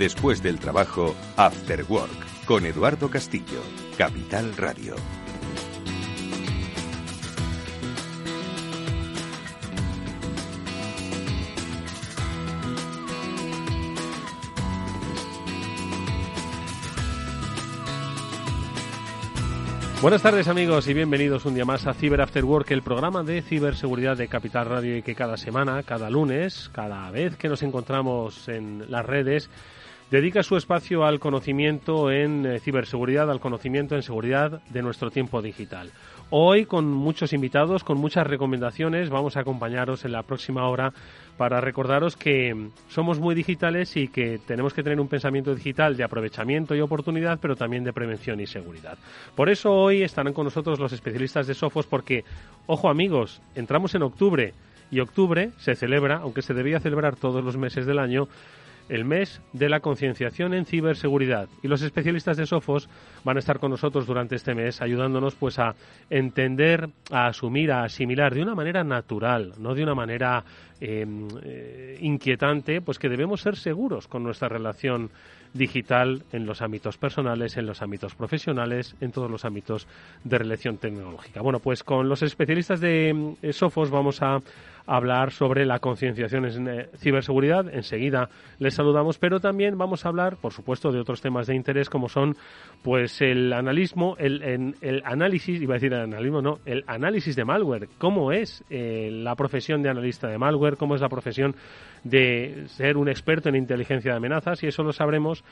Después del trabajo, After Work, con Eduardo Castillo, Capital Radio. Buenas tardes amigos y bienvenidos un día más a Cyber After Work, el programa de ciberseguridad de Capital Radio y que cada semana, cada lunes, cada vez que nos encontramos en las redes, dedica su espacio al conocimiento en eh, ciberseguridad, al conocimiento en seguridad de nuestro tiempo digital. Hoy, con muchos invitados, con muchas recomendaciones, vamos a acompañaros en la próxima hora para recordaros que somos muy digitales y que tenemos que tener un pensamiento digital de aprovechamiento y oportunidad, pero también de prevención y seguridad. Por eso hoy estarán con nosotros los especialistas de Sofos, porque, ojo amigos, entramos en octubre y octubre se celebra, aunque se debía celebrar todos los meses del año, el mes de la concienciación en ciberseguridad y los especialistas de Sofos van a estar con nosotros durante este mes ayudándonos pues a entender, a asumir, a asimilar de una manera natural, no de una manera em, eh, inquietante, pues que debemos ser seguros con nuestra relación digital en los ámbitos personales, en los ámbitos profesionales, en todos los ámbitos de relación tecnológica. Bueno, pues con los especialistas de eh, Sofos vamos a hablar sobre la concienciación en eh, ciberseguridad. Enseguida les saludamos, pero también vamos a hablar, por supuesto, de otros temas de interés como son, pues, el analismo, el, el análisis, iba a decir el analismo, no, el análisis de malware. ¿Cómo es eh, la profesión de analista de malware? ¿Cómo es la profesión de ser un experto en inteligencia de amenazas? Y eso lo sabremos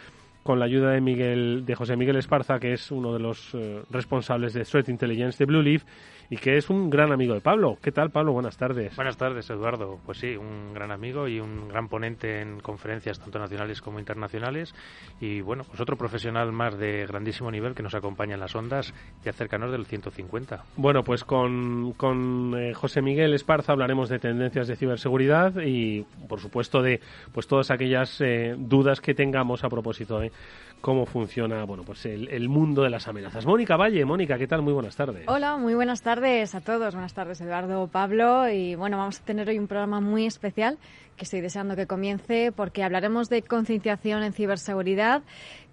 con la ayuda de Miguel, de José Miguel Esparza, que es uno de los eh, responsables de Threat Intelligence de Blue Leaf y que es un gran amigo de Pablo. ¿Qué tal, Pablo? Buenas tardes. Buenas tardes, Eduardo. Pues sí, un gran amigo y un gran ponente en conferencias tanto nacionales como internacionales. Y bueno, pues otro profesional más de grandísimo nivel que nos acompaña en las ondas y acércanos del 150. Bueno, pues con, con eh, José Miguel Esparza hablaremos de tendencias de ciberseguridad y, por supuesto, de pues todas aquellas eh, dudas que tengamos a propósito de cómo funciona bueno pues el, mundo de las amenazas. Mónica Valle, Mónica, ¿qué tal? Muy buenas tardes. Hola, muy buenas tardes a todos. Buenas tardes, Eduardo, Pablo. Y bueno, vamos a tener hoy un programa muy especial que estoy deseando que comience porque hablaremos de concienciación en ciberseguridad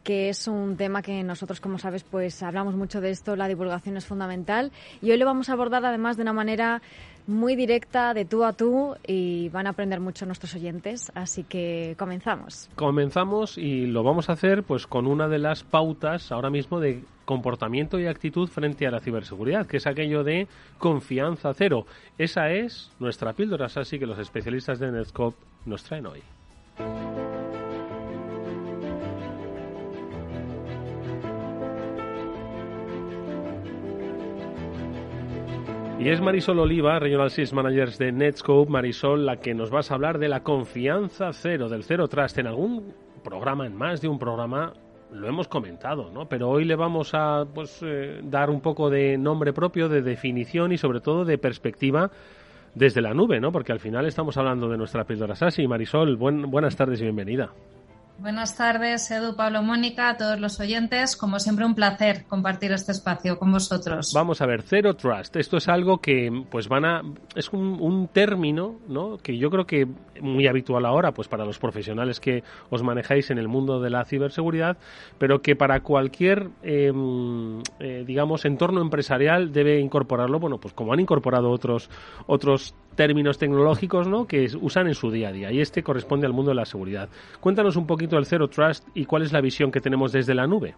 que es un tema que nosotros, como sabes, pues hablamos mucho de esto, la divulgación es fundamental y hoy lo vamos a abordar además de una manera muy directa, de tú a tú, y van a aprender mucho nuestros oyentes. Así que comenzamos. Comenzamos y lo vamos a hacer pues con una de las pautas ahora mismo de comportamiento y actitud frente a la ciberseguridad, que es aquello de confianza cero. Esa es nuestra píldora, así que los especialistas de Netscope nos traen hoy. Y es Marisol Oliva, Regional Sales Managers de Netscope, Marisol, la que nos vas a hablar de la confianza cero, del cero trust. En algún programa, en más de un programa, lo hemos comentado, ¿no? Pero hoy le vamos a pues, eh, dar un poco de nombre propio, de definición y sobre todo de perspectiva desde la nube, ¿no? Porque al final estamos hablando de nuestra píldora SASI. Marisol, buenas tardes y bienvenida. Buenas tardes, Edu, Pablo, Mónica, a todos los oyentes. Como siempre, un placer compartir este espacio con vosotros. Vamos a ver, Zero Trust. Esto es algo que, pues, van a. Es un, término, ¿no? Que yo creo que muy habitual ahora, pues, para los profesionales que os manejáis en el mundo de la ciberseguridad, pero que para cualquier, em, eh, digamos, entorno empresarial debe incorporarlo, bueno, pues como han incorporado otros, otros términos tecnológicos ¿no? que usan en su día a día y este corresponde al mundo de la seguridad. Cuéntanos un poquito el Zero Trust y cuál es la visión que tenemos desde la nube.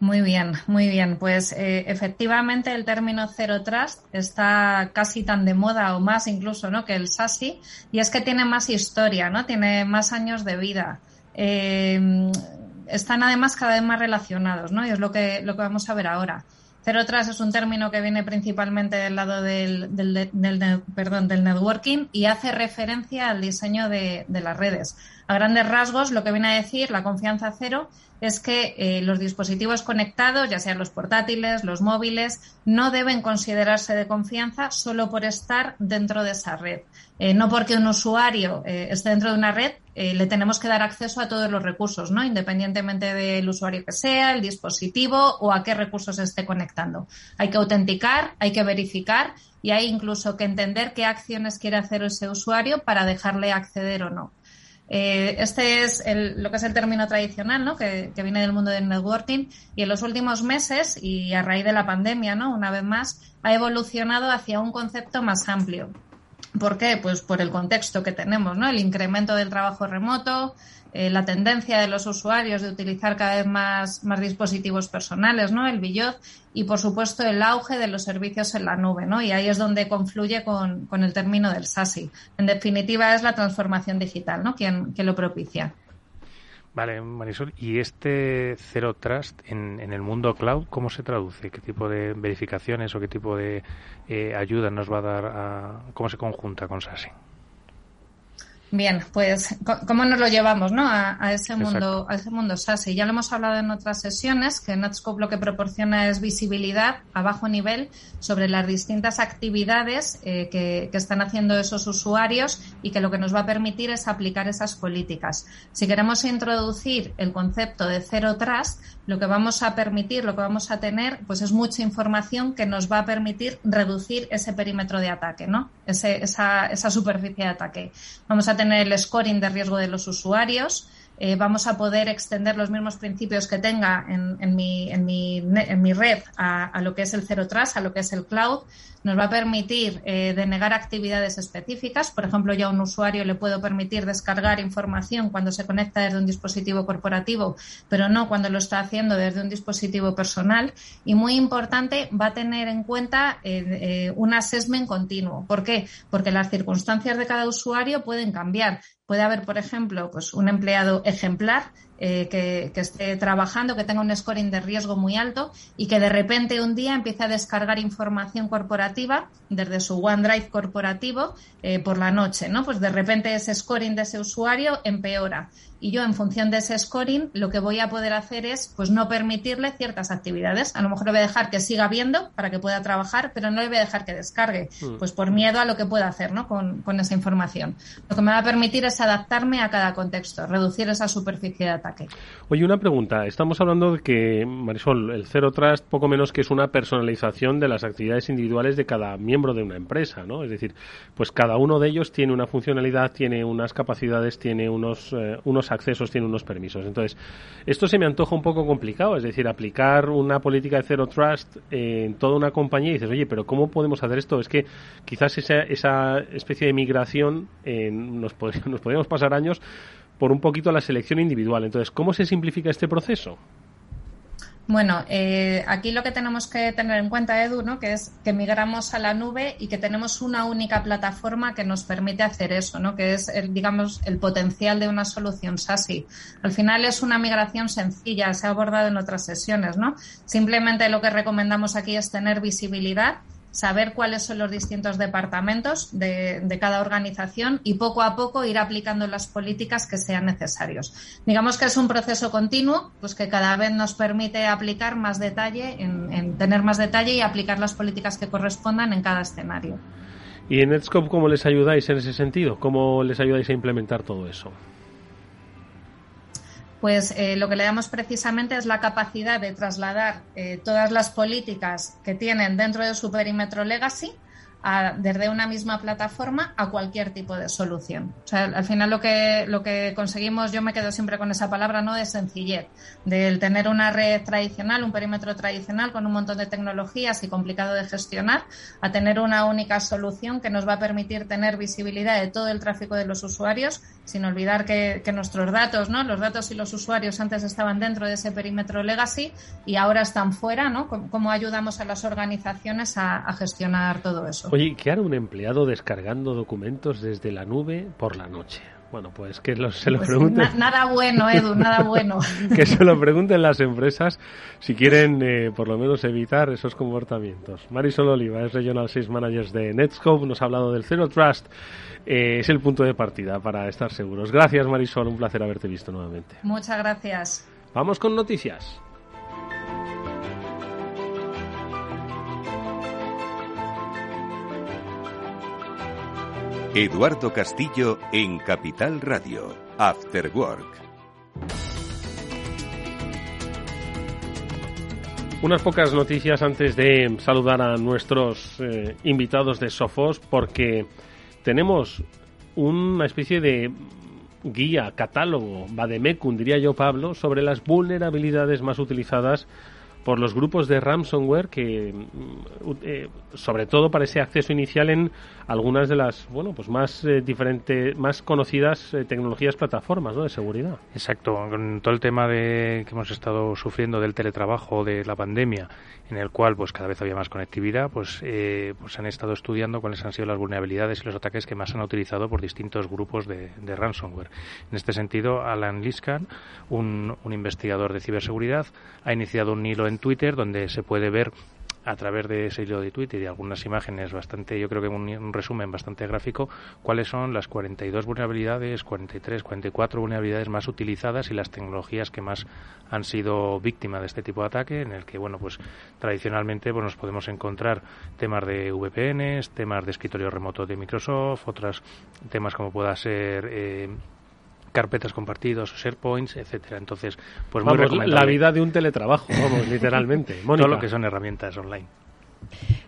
Muy bien, muy bien. Pues eh, efectivamente el término Zero Trust está casi tan de moda o más incluso ¿no? que el SASI y es que tiene más historia, ¿no? tiene más años de vida. Eh, están además cada vez más relacionados ¿no? y es lo que, lo que vamos a ver ahora. Cero Trust es un término que viene principalmente del lado del, del, perdón, del networking y hace referencia al diseño de, las redes. A grandes rasgos, lo que viene a decir la confianza cero es que eh, los dispositivos conectados, ya sean los portátiles, los móviles, no deben considerarse de confianza solo por estar dentro de esa red. Eh, no porque un usuario eh, esté dentro de una red, le tenemos que dar acceso a todos los recursos, ¿no? Independientemente del usuario que sea, el dispositivo o a qué recursos esté conectando. Hay que autenticar, hay que verificar y hay incluso que entender qué acciones quiere hacer ese usuario para dejarle acceder o no. Eh, este es lo que es el término tradicional, ¿no? Que, viene del mundo del networking y en los últimos meses y a raíz de la pandemia, ¿no? Una vez más, ha evolucionado hacia un concepto más amplio. ¿Por qué? Pues por el contexto que tenemos, ¿no? El incremento del trabajo remoto, eh, la tendencia de los usuarios de utilizar cada vez más, más dispositivos personales, ¿no? El billot y, por supuesto, el auge de los servicios en la nube, ¿no? Y ahí es donde confluye con, con el término del SASI. En definitiva, es la transformación digital, ¿no? Quien, lo propicia. Vale, Marisol, ¿y este Zero Trust en, en, el mundo cloud cómo se traduce? ¿Qué tipo de verificaciones o qué tipo de eh, ayuda nos va a dar? A, ¿Cómo se conjunta con SASI? Bien, pues cómo nos lo llevamos ¿no? a, ese mundo a ese mundo SASI. Ya lo hemos hablado en otras sesiones que Netscope lo que proporciona es visibilidad a bajo nivel sobre las distintas actividades eh, que, que, están haciendo esos usuarios y que lo que nos va a permitir es aplicar esas políticas. Si queremos introducir el concepto de Zero Trust, lo que vamos a permitir, lo que vamos a tener, pues es mucha información que nos va a permitir reducir ese perímetro de ataque, ¿no? Esa, esa superficie de ataque. Vamos a tener el scoring de riesgo de los usuarios, eh, vamos a poder extender los mismos principios que tenga en, mi, red a, lo que es el Zero Trust, a lo que es el cloud. Nos va a permitir eh, denegar actividades específicas. Por ejemplo, yo a un usuario le puedo permitir descargar información cuando se conecta desde un dispositivo corporativo, pero no cuando lo está haciendo desde un dispositivo personal. Y muy importante, va a tener en cuenta eh un assessment continuo. ¿Por qué? Porque las circunstancias de cada usuario pueden cambiar. Puede haber, por ejemplo, pues un empleado ejemplar eh, que, esté trabajando, que tenga un scoring de riesgo muy alto y que de repente un día empiece a descargar información corporativa desde su OneDrive corporativo eh, por la noche, ¿no? Pues de repente ese scoring de ese usuario empeora y yo en función de ese scoring lo que voy a poder hacer es pues no permitirle ciertas actividades. A lo mejor le voy a dejar que siga viendo para que pueda trabajar, pero no le voy a dejar que descargue, mm. pues por miedo a lo que pueda hacer ¿no? con, con esa información. Lo que me va a permitir es adaptarme a cada contexto, reducir esa superficie de ataque. Oye, una pregunta. Estamos hablando de que, Marisol, el Zero Trust poco menos que es una personalización de las actividades individuales de cada miembro de una empresa, ¿no? Es decir, pues cada uno de ellos tiene una funcionalidad, tiene unas capacidades, tiene unos, eh, unos accesos, tiene unos permisos. Entonces, esto se me antoja un poco complicado, es decir, aplicar una política de Zero Trust en toda una compañía y dices, oye, pero ¿cómo podemos hacer esto? Es que quizás esa, esa especie de migración nos, nos podríamos pasar años por un poquito la selección individual. Entonces, ¿cómo se simplifica este proceso? Bueno, eh, aquí lo que tenemos que tener en cuenta, Edu, ¿no? que es que migramos a la nube y que tenemos una única plataforma que nos permite hacer eso, ¿no? que es, el, digamos, el potencial de una solución SASI. Al final es una migración sencilla, se ha abordado en otras sesiones. ¿no? Simplemente lo que recomendamos aquí es tener visibilidad saber cuáles son los distintos departamentos de, cada organización y poco a poco ir aplicando las políticas que sean necesarios. Digamos que es un proceso continuo, pues que cada vez nos permite aplicar más detalle, en, tener más detalle y aplicar las políticas que correspondan en cada escenario. ¿Y en Netscope cómo les ayudáis en ese sentido? ¿Cómo les ayudáis a implementar todo eso? Pues eh, lo que le damos precisamente es la capacidad de trasladar eh, todas las políticas que tienen dentro de su perímetro legacy desde una misma plataforma a cualquier tipo de solución. O sea, al final lo que, lo que conseguimos, yo me quedo siempre con esa palabra, ¿no? De sencillez, del tener una red tradicional, un perímetro tradicional con un montón de tecnologías y complicado de gestionar, a tener una única solución que nos va a permitir tener visibilidad de todo el tráfico de los usuarios, sin olvidar que, nuestros datos, ¿no? Los datos y los usuarios antes estaban dentro de ese perímetro legacy y ahora están fuera, ¿no? ¿Cómo, ayudamos a las organizaciones a gestionar todo eso? Oye, ¿qué hará un empleado descargando documentos desde la nube por la noche? Bueno, pues que se lo pues pregunten. nada bueno, Edu, nada bueno. que se lo pregunten las empresas si quieren, eh, por lo menos, evitar esos comportamientos. Marisol Oliva es Regional Sales Manager de Netscope, nos ha hablado del Zero Trust. Eh, es el punto de partida para estar seguros. Gracias, Marisol, un placer haberte visto nuevamente. Muchas gracias. Vamos con noticias. Eduardo Castillo en Capital Radio, After Work. Unas pocas noticias antes de saludar a nuestros eh, invitados de Sofos, porque tenemos una especie de guía, catálogo, vademecum, diría yo Pablo, sobre las vulnerabilidades más utilizadas por los grupos de ransomware que mm, eh, sobre todo para ese acceso inicial en algunas de las bueno pues más eh, diferentes más conocidas eh, tecnologías plataformas ¿no? de seguridad. Exacto. Con todo el tema de que hemos estado sufriendo del teletrabajo de la pandemia en el cual pues cada vez había más conectividad pues pues han estado estudiando cuáles han sido las vulnerabilidades y los ataques que más han utilizado por distintos grupos de, ransomware. En este sentido Alan Liskan un, un investigador de ciberseguridad ha iniciado un hilo en Twitter donde se puede ver a través de ese hilo de Twitter y de algunas imágenes bastante, yo creo que un, resumen bastante gráfico, cuáles son las 42 vulnerabilidades, 43, 44 vulnerabilidades más utilizadas y las tecnologías que más han sido víctimas de este tipo de ataque, en el que, bueno, pues tradicionalmente pues, nos podemos encontrar temas de VPNs, temas de escritorio remoto de Microsoft, otros temas como pueda ser eh, carpetas compartidos, SharePoints, etcétera. Entonces, pues muy La vida de un teletrabajo, vamos, literalmente. Todo lo que son herramientas online.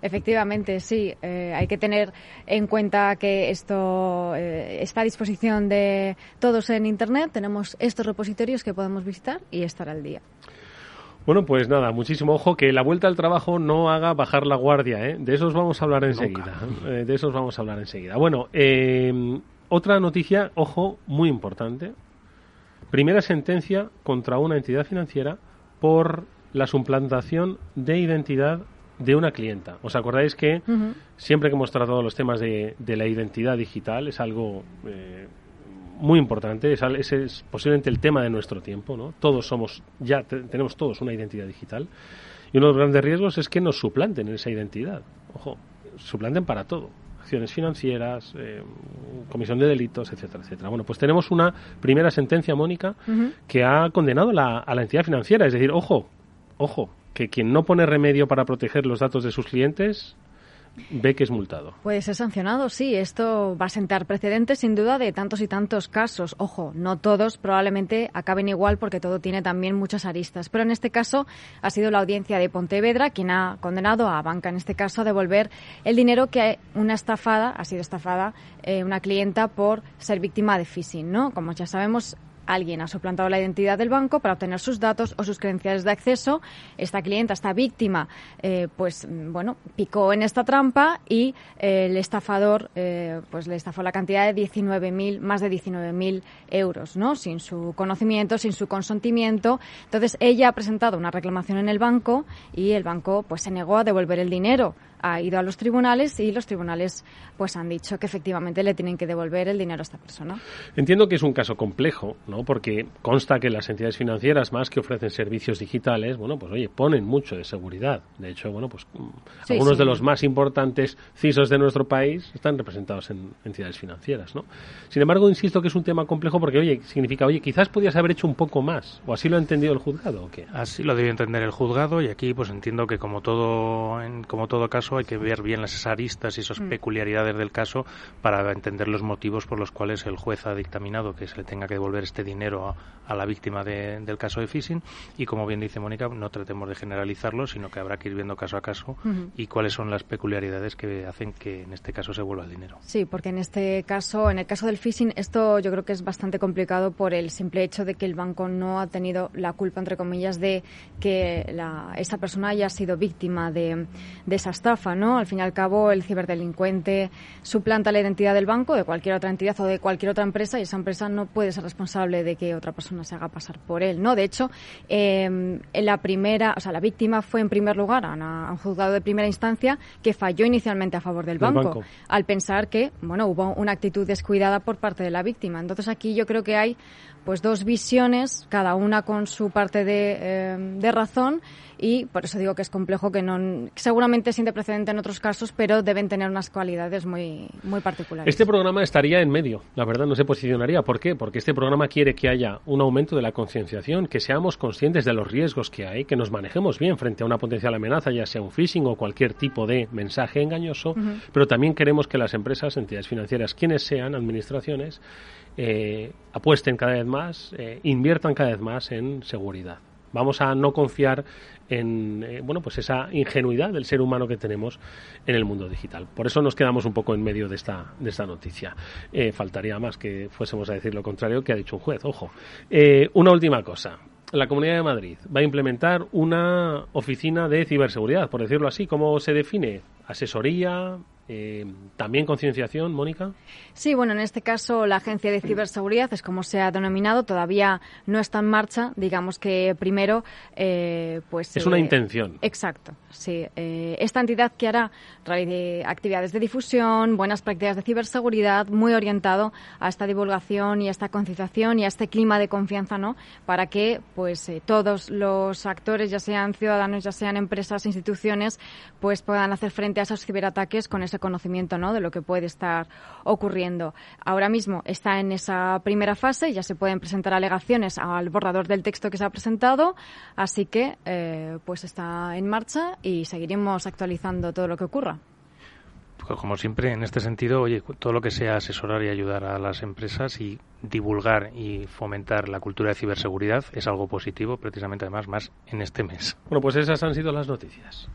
Efectivamente, sí. Eh, hay que tener en cuenta que esto eh, está a disposición de todos en Internet. Tenemos estos repositorios que podemos visitar y estar al día. Bueno, pues nada, muchísimo ojo que la vuelta al trabajo no haga bajar la guardia, ¿eh? De esos vamos a hablar enseguida. ¿eh? de esos vamos a hablar enseguida. Bueno, eh, otra noticia, ojo, muy importante. Primera sentencia contra una entidad financiera por la suplantación de identidad de una clienta. ¿Os acordáis que siempre que hemos tratado los temas de, la identidad digital es algo eh, muy importante, es, es, posiblemente el tema de nuestro tiempo, ¿no? Todos somos, ya tenemos todos una identidad digital y uno de los grandes riesgos es que nos suplanten esa identidad. Ojo, suplanten para todo acciones financieras, eh, comisión de delitos, etcétera, etcétera. Bueno, pues tenemos una primera sentencia, Mónica, que ha condenado a la entidad financiera. Es decir, ojo, ojo, que quien no pone remedio para proteger los datos de sus clientes ve que es multado. Puede ser sancionado, sí. Esto va a sentar precedentes, sin duda, de tantos y tantos casos. Ojo, no todos probablemente acaben igual porque todo tiene también muchas aristas. Pero en este caso ha sido la audiencia de Pontevedra quien ha condenado a Banca, en este caso, a devolver el dinero que una estafada, ha sido estafada eh, una clienta por ser víctima de phishing, ¿no? Como ya sabemos, alguien ha suplantado la identidad del banco para obtener sus datos o sus credenciales de acceso. Esta clienta, esta víctima, eh, pues bueno, picó en esta trampa y eh, el estafador eh, pues le estafó la cantidad de 19.000, más de 19.000 euros, ¿no? Sin su conocimiento, sin su consentimiento. Entonces ella ha presentado una reclamación en el banco y el banco pues se negó a devolver el dinero ha ido a los tribunales y los tribunales pues han dicho que efectivamente le tienen que devolver el dinero a esta persona. Entiendo que es un caso complejo, ¿no? Porque consta que las entidades financieras más que ofrecen servicios digitales, bueno, pues oye, ponen mucho de seguridad. De hecho, bueno, pues mm, algunos de los más importantes CISOs de nuestro país están representados en entidades financieras, ¿no? Sin embargo, insisto que es un tema complejo porque, oye, significa, oye, quizás podías haber hecho un poco más, o así lo ha entendido el juzgado, ¿o qué? Así lo debe entender el juzgado y aquí pues entiendo que como todo en, como todo caso hay que ver bien las aristas y esas mm. peculiaridades del caso para entender los motivos por los cuales el juez ha dictaminado que se le tenga que devolver este dinero a, la víctima del caso de phishing. Y como bien dice Mónica, no tratemos de generalizarlo, sino que habrá que ir viendo caso a caso y cuáles son las peculiaridades que hacen que en este caso se vuelva el dinero. Sí, porque en este caso, en el caso del phishing, esto yo creo que es bastante complicado por el simple hecho de que el banco no ha tenido la culpa, entre comillas, de que la, esa persona haya sido víctima de, de esa Al fin y al cabo, el ciberdelincuente suplanta la identidad del banco, de cualquier otra entidad o de cualquier otra empresa y esa empresa no puede ser responsable de que otra persona se haga pasar por él, ¿no? De hecho, eh, la primera, o sea, la víctima fue en primer lugar a, un juzgado de primera instancia que falló inicialmente a favor del banco, al pensar que, bueno, hubo una actitud descuidada por parte de la víctima. Entonces aquí yo creo que hay pues dos visiones, cada una con su parte de, eh, de razón y por eso digo que es complejo que no seguramente siente precedente en otros casos pero deben tener unas cualidades muy muy particulares. Este programa estaría en medio la verdad no se posicionaría. ¿por qué? porque este programa quiere que haya un aumento de la concienciación que seamos conscientes de los riesgos que hay que nos manejemos bien frente a una potencial amenaza ya sea un phishing o cualquier tipo de mensaje engañoso pero también queremos que las empresas entidades financieras quienes sean administraciones eh, apuesten cada vez más, eh, inviertan cada vez más en seguridad. Vamos a no confiar en eh, bueno pues esa ingenuidad del ser humano que tenemos en el mundo digital. Por eso nos quedamos un poco en medio de esta de esta noticia. Faltaría más que fuésemos a decir lo contrario que ha dicho un juez. Ojo. Una última cosa. La Comunidad de Madrid va a implementar una oficina de ciberseguridad, por decirlo así. ¿Cómo se define? Asesoría, eh, ¿También concienciación, Mónica? Sí, bueno, en este caso la Agencia de Ciberseguridad es como se ha denominado, todavía no está en marcha. Digamos que primero, eh, pues. Es una eh, intención. Exacto, sí. esta entidad que hará actividades de difusión, buenas prácticas de ciberseguridad, muy orientado a esta divulgación y a esta concienciación y a este clima de confianza, ¿no? Para que, pues, todos los actores, ya sean ciudadanos, ya sean empresas, instituciones, pues puedan hacer frente a esos ciberataques con ese conocimiento ¿no? de lo que puede estar ocurriendo. Ahora mismo está en esa primera fase, ya se pueden presentar alegaciones al borrador del texto que se ha presentado, así que eh, pues está en marcha y seguiremos actualizando todo lo que ocurra pues como siempre, en este sentido, oye, todo lo que sea asesorar y ayudar a las empresas y divulgar y fomentar la cultura de ciberseguridad es algo positivo, precisamente además más en este mes. Bueno, pues esas han sido las noticias.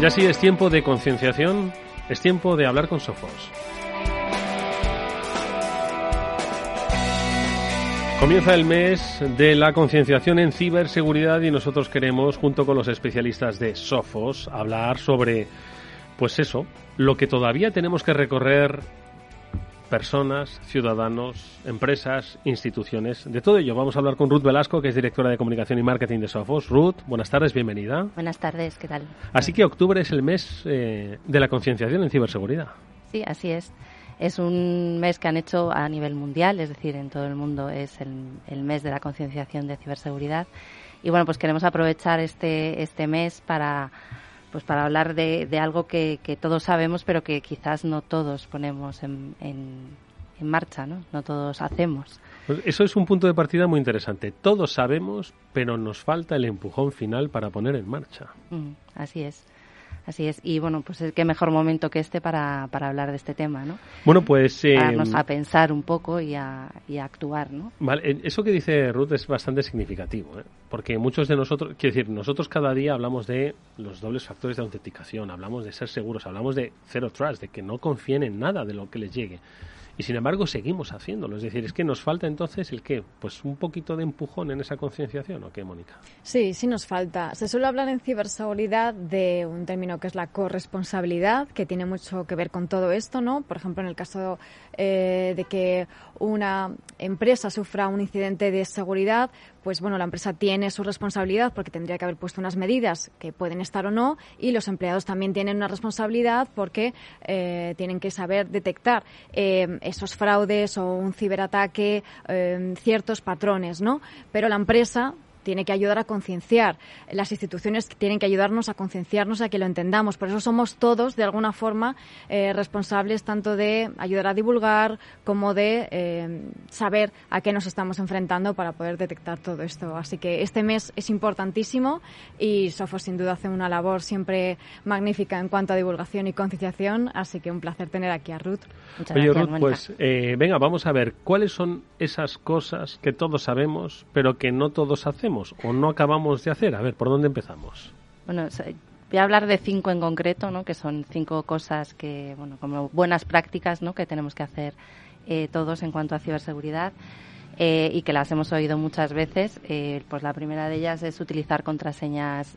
Ya sí es tiempo de concienciación, es tiempo de hablar con Sofos. Comienza el mes de la concienciación en ciberseguridad y nosotros queremos, junto con los especialistas de Sofos, hablar sobre, pues eso, lo que todavía tenemos que recorrer personas, ciudadanos, empresas, instituciones. De todo ello vamos a hablar con Ruth Velasco, que es directora de comunicación y marketing de Sofos. Ruth, buenas tardes, bienvenida. Buenas tardes, ¿qué tal? Así que octubre es el mes eh, de la concienciación en ciberseguridad. Sí, así es. Es un mes que han hecho a nivel mundial, es decir, en todo el mundo es el, el mes de la concienciación de ciberseguridad. Y bueno, pues queremos aprovechar este, este mes para pues para hablar de, de algo que, que, todos sabemos, pero que quizás no todos ponemos en, en, marcha, ¿no? No todos hacemos. Pues eso es un punto de partida muy interesante. Todos sabemos, pero nos falta el empujón final para poner en marcha. Mm, así es. Así es. Y bueno, pues qué mejor momento que este para, para hablar de este tema, ¿no? Bueno, pues... Eh, a pensar un poco y a, y a, actuar, ¿no? Vale, eh, eso que dice Ruth es bastante significativo, ¿eh? Porque muchos de nosotros, quiero decir, nosotros cada día hablamos de los dobles factores de autenticación, hablamos de ser seguros, hablamos de zero trust, de que no confíen en nada de lo que les llegue. Y sin embargo seguimos haciéndolo. Es decir, es que nos falta entonces el qué? Pues un poquito de empujón en esa concienciación, ¿o qué, Mónica? Sí, sí nos falta. Se suele hablar en ciberseguridad de un término que es la corresponsabilidad, que tiene mucho que ver con todo esto, ¿no? Por ejemplo, en el caso eh, de que una empresa sufra un incidente de seguridad, pues bueno, la empresa tiene su responsabilidad porque tendría que haber puesto unas medidas que pueden estar o no y los empleados también tienen una responsabilidad porque eh, tienen que saber detectar eh, esos fraudes o un ciberataque, eh, ciertos patrones, ¿no? Pero la empresa tiene que ayudar a concienciar. Las instituciones tienen que ayudarnos a concienciarnos, a que lo entendamos. Por eso somos todos, de alguna forma, eh, responsables tanto de ayudar a divulgar como de eh, saber a qué nos estamos enfrentando para poder detectar todo esto. Así que este mes es importantísimo y Sofos, sin duda, hace una labor siempre magnífica en cuanto a divulgación y concienciación. Así que un placer tener aquí a Ruth. Muchas Oye, Ruth, pues eh, venga, vamos a ver cuáles son esas cosas que todos sabemos, pero que no todos hacemos o no acabamos de hacer? A ver, ¿por dónde empezamos? Bueno, voy a hablar de cinco en concreto, ¿no? que son cinco cosas que, bueno, como buenas prácticas ¿no? que tenemos que hacer eh, todos en cuanto a ciberseguridad. Eh, y que las hemos oído muchas veces. Eh, pues la primera de ellas es utilizar contraseñas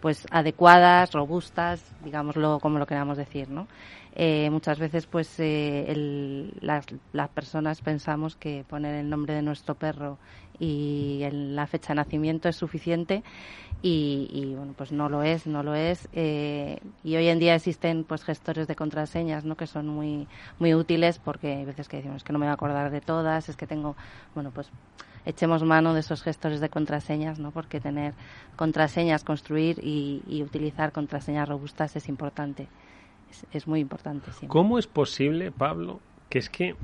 pues adecuadas, robustas, digámoslo como lo queramos decir, ¿no? Eh, muchas veces pues eh, las, las, personas pensamos que poner el nombre de nuestro perro y la fecha de nacimiento es suficiente y, bueno pues no lo es no lo es eh, y hoy en día existen pues gestores de contraseñas no que son muy muy útiles porque hay veces que decimos que no me voy a acordar de todas es que tengo bueno pues echemos mano de esos gestores de contraseñas, ¿no? Porque tener contraseñas, construir y, y utilizar contraseñas robustas es importante es, muy importante. ¿Cómo es posible, Pablo, que es que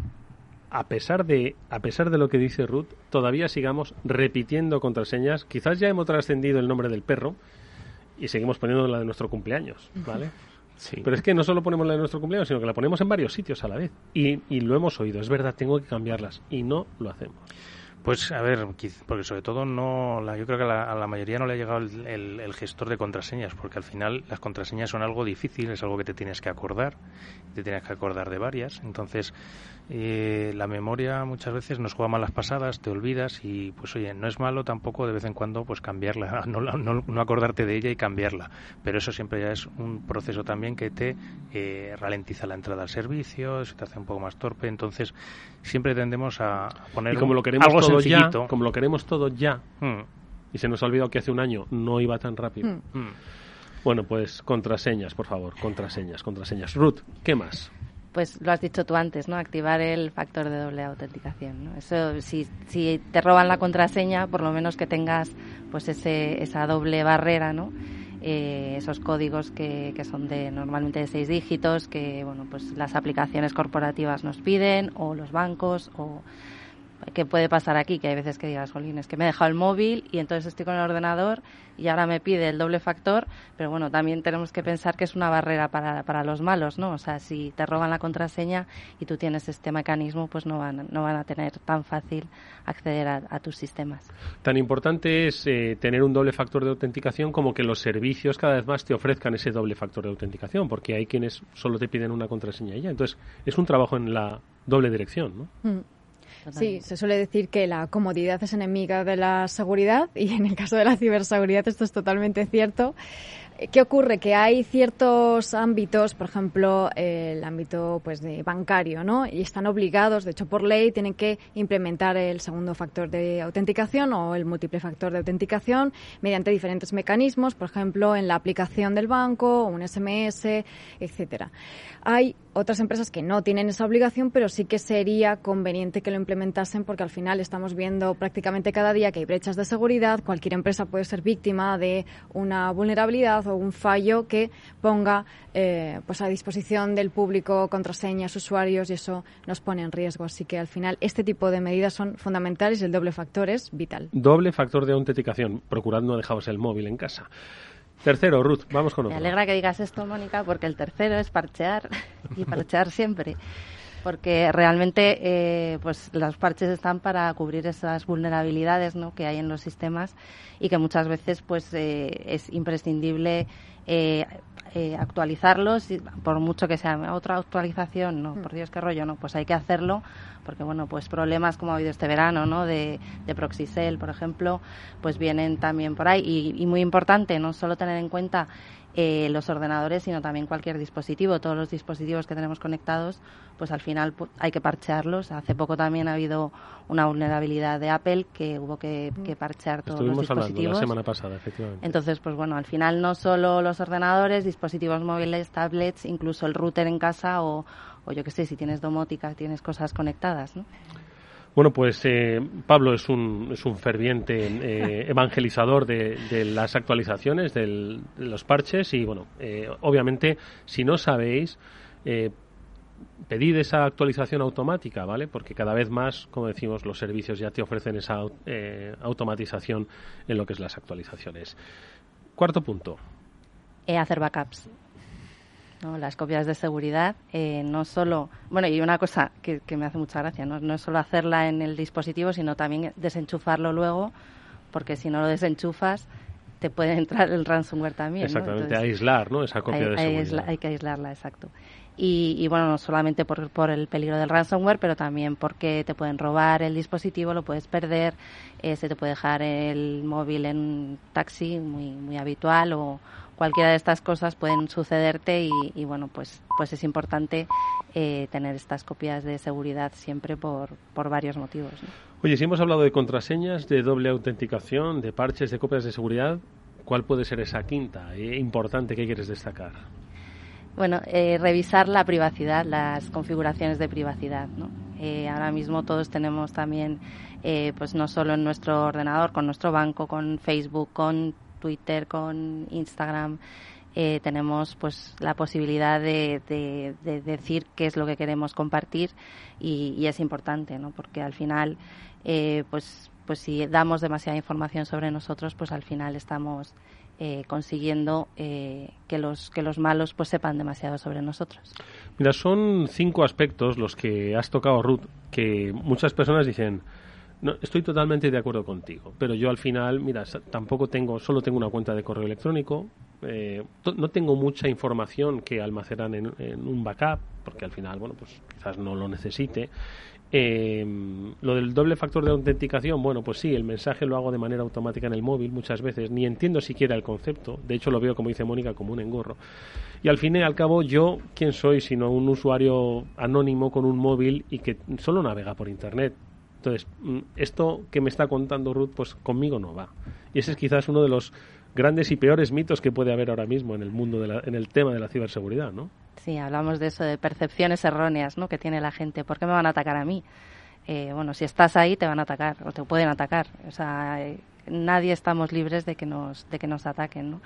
a pesar de a pesar de lo que dice Ruth, todavía sigamos repitiendo contraseñas? Quizás ya hemos trascendido el nombre del perro y seguimos poniendo la de nuestro cumpleaños, ¿vale? Sí. Pero es que no solo ponemos la de nuestro cumpleaños, sino que la ponemos en varios sitios a la vez. Y, y lo hemos oído, es verdad, tengo que cambiarlas. Y no lo hacemos. Pues a ver, porque sobre todo no, la, yo creo que a la, mayoría no le ha llegado el, gestor de contraseñas, porque al final las contraseñas son algo difícil, es algo que te tienes que acordar, te tienes que acordar de varias. Entonces, eh, la memoria muchas veces nos juega malas pasadas, te olvidas y pues oye, no es malo tampoco de vez en cuando pues cambiarla, no, no, acordarte de ella y cambiarla. Pero eso siempre ya es un proceso también que te eh, ralentiza la entrada al servicio, se te hace un poco más torpe. Entonces, siempre tendemos a poner como lo queremos todo ya, como lo queremos todo ya, y se nos ha olvidado que hace un año no iba tan rápido. Hmm. Hmm. Bueno, pues contraseñas, por favor, contraseñas, contraseñas. Ruth, ¿qué más? Pues lo has dicho tú antes, ¿no? Activar el factor de doble autenticación, ¿no? Eso, si, si te roban la contraseña, por lo menos que tengas pues ese, esa doble barrera, ¿no? Eh, esos códigos que, que, son de normalmente de seis dígitos que bueno pues las aplicaciones corporativas nos piden o los bancos o ¿Qué puede pasar aquí? Que hay veces que digas, Jolín, es que me he dejado el móvil y entonces estoy con el ordenador y ahora me pide el doble factor, pero bueno, también tenemos que pensar que es una barrera para, para los malos, ¿no? O sea, si te roban la contraseña y tú tienes este mecanismo, pues no van, no van a tener tan fácil acceder a, tus sistemas. Tan importante es eh, tener un doble factor de autenticación como que los servicios cada vez más te ofrezcan ese doble factor de autenticación, porque hay quienes solo te piden una contraseña y ya. Entonces, es un trabajo en la doble dirección, ¿no? Mm. Sí, se suele decir que la comodidad es enemiga de la seguridad y en el caso de la ciberseguridad esto es totalmente cierto. ¿Qué ocurre? Que hay ciertos ámbitos, por ejemplo, el ámbito pues de bancario, ¿no? Y están obligados, de hecho por ley, tienen que implementar el segundo factor de autenticación o el múltiple factor de autenticación mediante diferentes mecanismos, por ejemplo, en la aplicación del banco, un SMS, etcétera. Hay otras empresas que no tienen esa obligación, pero sí que sería conveniente que lo implementasen porque al final estamos viendo prácticamente cada día que hay brechas de seguridad. Cualquier empresa puede ser víctima de una vulnerabilidad un fallo que ponga eh, pues a disposición del público contraseñas, usuarios y eso nos pone en riesgo. Así que al final este tipo de medidas son fundamentales y el doble factor es vital. Doble factor de autenticación. Procurad no dejaros el móvil en casa. Tercero, Ruth, vamos con otro. Me alegra que digas esto, Mónica, porque el tercero es parchear y parchear siempre. Porque realmente eh, pues los parches están para cubrir esas vulnerabilidades ¿no? que hay en los sistemas y que muchas veces pues eh, es imprescindible eh, eh, actualizarlos, por mucho que sea otra actualización, no, por Dios qué rollo, no, pues hay que hacerlo, porque bueno, pues problemas como ha habido este verano, ¿no? De, de por ejemplo, pues vienen también por ahí. Y, y muy importante, no solo tener en cuenta eh, los ordenadores, sino también cualquier dispositivo. Todos los dispositivos que tenemos conectados, pues al final hay que parchearlos. Hace poco también ha habido una vulnerabilidad de Apple que hubo que, que parchear todos los dispositivos. la semana pasada, efectivamente. Entonces, pues bueno, al final no solo los ordenadores, dispositivos móviles, tablets, incluso el router en casa o, o yo qué sé, si tienes domótica, tienes cosas conectadas, ¿no? Bueno, pues eh, Pablo es un, es un ferviente eh, evangelizador de, las actualizaciones, de los parches y, bueno, eh, obviamente, si no sabéis, pedid esa actualización automática, ¿vale? Porque cada vez más, como decimos, los servicios ya te ofrecen esa automatización en lo que es las actualizaciones. Cuarto punto. hacer backups. Las copias de seguridad, eh, no solo, bueno, y una cosa que, me hace mucha gracia, ¿no? no es solo hacerla en el dispositivo, sino también desenchufarlo luego, porque si no lo desenchufas, te puede entrar el ransomware también. Exactamente, aislar, ¿no? Esa copia de seguridad. hay que aislarla, exacto. Y, y, bueno, no solamente por, por, el peligro del ransomware, pero también porque te pueden robar el dispositivo, lo puedes perder, eh, se te puede dejar el móvil en un taxi muy, muy habitual o, cualquiera de estas cosas pueden sucederte y, bueno, pues, pues es importante eh, tener estas copias de seguridad siempre por, por varios motivos. Oye, si hemos hablado de contraseñas, de doble autenticación, de parches, de copias de seguridad, ¿cuál puede ser esa quinta e importante que quieres destacar? Bueno, eh, revisar la privacidad, las configuraciones de privacidad. ¿no? Eh, ahora mismo todos tenemos también, pues no solo en nuestro ordenador, con nuestro banco, con Facebook, con Twitter, con Instagram, eh, tenemos pues la posibilidad de, decir qué es lo que queremos compartir y, es importante, ¿no? Porque al final, eh, pues, pues si damos demasiada información sobre nosotros, pues al final estamos eh, consiguiendo eh, que los que los malos pues sepan demasiado sobre nosotros. Mira, son cinco aspectos los que has tocado, Ruth, que muchas personas dicen. No, estoy totalmente de acuerdo contigo, pero yo al final, mira, tampoco tengo, solo tengo una cuenta de correo electrónico, eh, no tengo mucha información que almacenar en, en, un backup, porque al final, bueno, pues quizás no lo necesite. Eh, lo del doble factor de autenticación, bueno, pues sí, el mensaje lo hago de manera automática en el móvil muchas veces, ni entiendo siquiera el concepto, de hecho lo veo, como dice Mónica, como un engorro. Y al fin y al cabo, yo, ¿quién soy sino un usuario anónimo con un móvil y que solo navega por Internet? Entonces, mm, esto que me está contando Ruth, pues conmigo no va. Y ese es quizás uno de los grandes y peores mitos que puede haber ahora mismo en el mundo, de la, en el tema de la ciberseguridad, ¿no? Sí, hablamos de eso, de percepciones erróneas ¿no? que tiene la gente. ¿Por qué me van a atacar a mí? Eh, bueno, si estás ahí te van a atacar o te pueden atacar. O sea, eh, nadie estamos libres de que nos, de que nos ataquen, ¿no?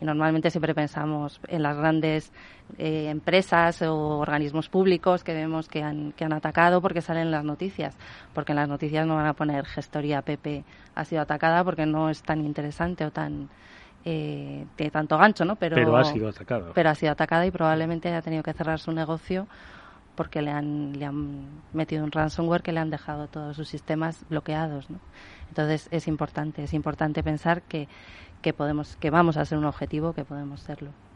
Y normalmente siempre pensamos en las grandes eh, empresas o organismos públicos que vemos que han, que han atacado porque salen las noticias. Porque en las noticias no van a poner gestoría PP ha sido atacada porque no es tan interesante o tan eh, tiene tanto gancho, ¿no? Pero, ha sido atacada. Pero ha sido atacada y probablemente haya tenido que cerrar su negocio porque le han, le han metido un ransomware que le han dejado todos sus sistemas bloqueados, ¿no? Entonces es importante, es importante pensar que, que podemos, que vamos a ser un objetivo, que podemos serlo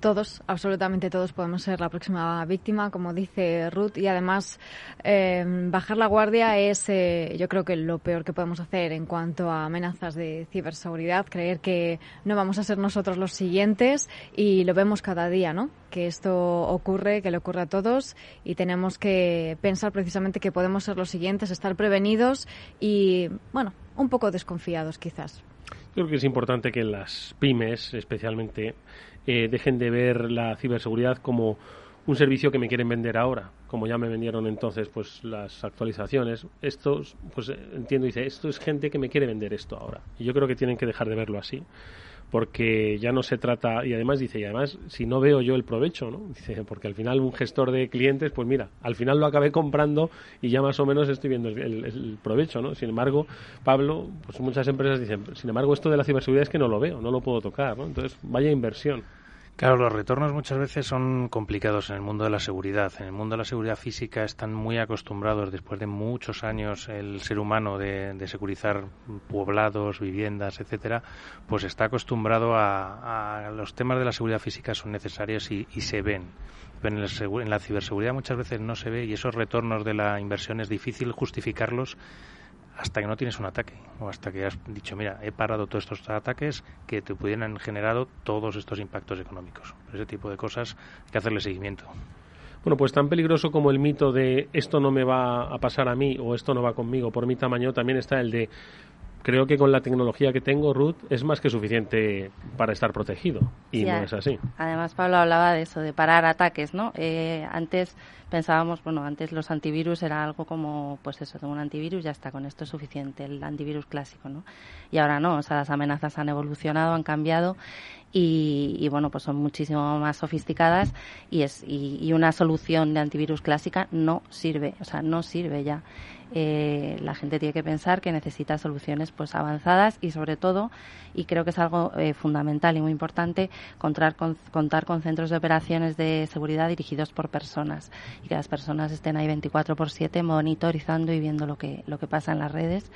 todos, absolutamente todos podemos ser la próxima víctima, como dice Ruth, y además eh, bajar la guardia es, eh, yo creo que lo peor que podemos hacer en cuanto a amenazas de ciberseguridad, creer que no vamos a ser nosotros los siguientes y lo vemos cada día, ¿no? Que esto ocurre, que le ocurre a todos y tenemos que pensar precisamente que podemos ser los siguientes, estar prevenidos y, bueno, un poco desconfiados quizás. Creo que es importante que las pymes, especialmente, eh, dejen de ver la ciberseguridad como un servicio que me quieren vender ahora, como ya me vendieron entonces pues las actualizaciones. Esto, pues entiendo, dice, esto es gente que me quiere vender esto ahora. Y yo creo que tienen que dejar de verlo así porque ya no se trata, y además dice, y además si no veo yo el provecho, ¿no? Dice, porque al final un gestor de clientes, pues mira, al final lo acabé comprando y ya más o menos estoy viendo el, el, provecho, ¿no? Sin embargo, Pablo, pues muchas empresas dicen, sin embargo, esto de la ciberseguridad es que no lo veo, no lo puedo tocar, ¿no? Entonces, vaya inversión. Claro, los retornos muchas veces son complicados en el mundo de la seguridad. En el mundo de la seguridad física están muy acostumbrados, después de muchos años, el ser humano de, de securizar poblados, viviendas, etcétera, pues está acostumbrado a, los temas de la seguridad física son necesarios y, y se ven. Pero en, el, en la ciberseguridad muchas veces no se ve y esos retornos de la inversión es difícil justificarlos hasta que no tienes un ataque o hasta que has dicho, mira, he parado todos estos ataques que te pudieran generado todos estos impactos económicos. Ese tipo de cosas hay que hacerle seguimiento. Bueno, pues tan peligroso como el mito de esto no me va a pasar a mí o esto no va conmigo por mi tamaño, también está el de creo que con la tecnología que tengo, Ruth, es más que suficiente para estar protegido. Y no es así. Además, Pablo hablaba de eso, de parar ataques, ¿no? Eh, antes pensábamos, bueno, antes los antivirus era algo como, pues eso, tengo un antivirus, ya está, con esto es suficiente, el antivirus clásico, ¿no? Y ahora no, o sea, las amenazas han evolucionado, han cambiado y, y bueno, pues son muchísimo más sofisticadas y, es, y, y una solución de antivirus clásica no sirve, o sea, no sirve ya eh, la gente tiene que pensar que necesita soluciones pues avanzadas y sobre todo y creo que es algo eh, fundamental y muy importante contar con, contar con centros de operaciones de seguridad dirigidos por personas y que las personas estén ahí 24 por 7 monitorizando y viendo lo que lo que pasa en las redes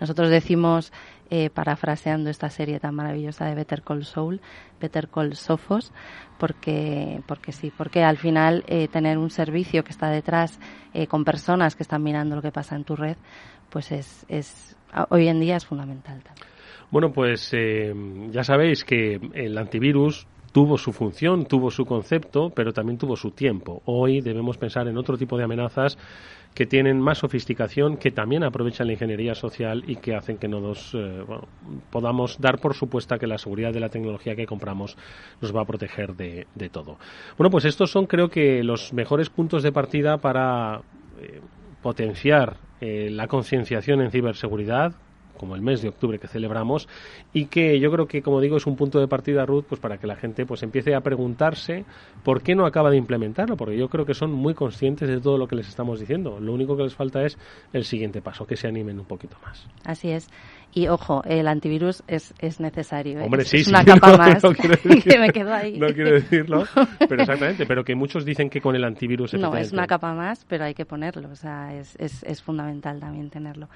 nosotros decimos, eh, parafraseando esta serie tan maravillosa de Better Call Soul, Better Call Sophos, porque, porque sí, porque al final eh, tener un servicio que está detrás eh, con personas que están mirando lo que pasa en tu red, pues es, es hoy en día es fundamental. Bueno, pues ya sabéis que el antivirus tuvo su función, tuvo su concepto, pero también tuvo su tiempo. Hoy debemos pensar en otro tipo de amenazas que tienen más sofisticación, que también aprovechan la ingeniería social y que hacen que no nos eh, podamos dar por supuesta que la seguridad de la tecnología que compramos nos va a proteger de, de todo. Bueno, pues estos son creo que los mejores puntos de partida para eh, potenciar eh, la concienciación en ciberseguridad, como el mes de octubre que celebramos y que yo creo que, como digo, es un punto de partida, Ruth, pues para que la gente pues empiece a preguntarse por qué no acaba de implementarlo, porque yo creo que son muy conscientes de todo lo que les estamos diciendo. Lo único que les falta es el siguiente paso, que se animen un poquito más. Así es. Y ojo, el antivirus es, es necesario. ¿eh? Hombre, sí, es sí, una capa no, más no decir- que me quedo ahí. No quiero decirlo, pero exactamente, pero que muchos dicen que con el antivirus No, es una capa más, pero hay que ponerlo, o sea, es, es, es fundamental también tenerlo.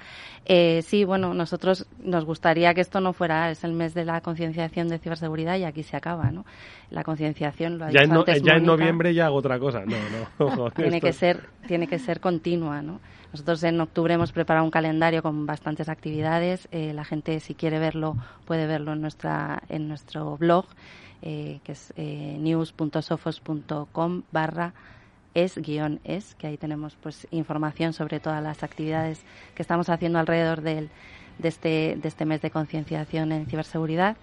Eh, sí, bueno, nosotros nos gustaría que esto no fuera, es el mes de la concienciación de ciberseguridad y aquí se acaba, ¿no? La concienciación, lo ha Ya, dicho en, antes ya en noviembre ya hago otra cosa. No, no. ojo, tiene esto- que ser tiene que ser continua no nosotros en octubre hemos preparado un calendario con bastantes actividades. Eh, la gente si quiere verlo puede verlo en nuestra en nuestro blog eh, que es eh, news.sofos.com barra es guion es que ahí tenemos pues información sobre todas las actividades que estamos haciendo alrededor del, de este de este mes de concienciación en ciberseguridad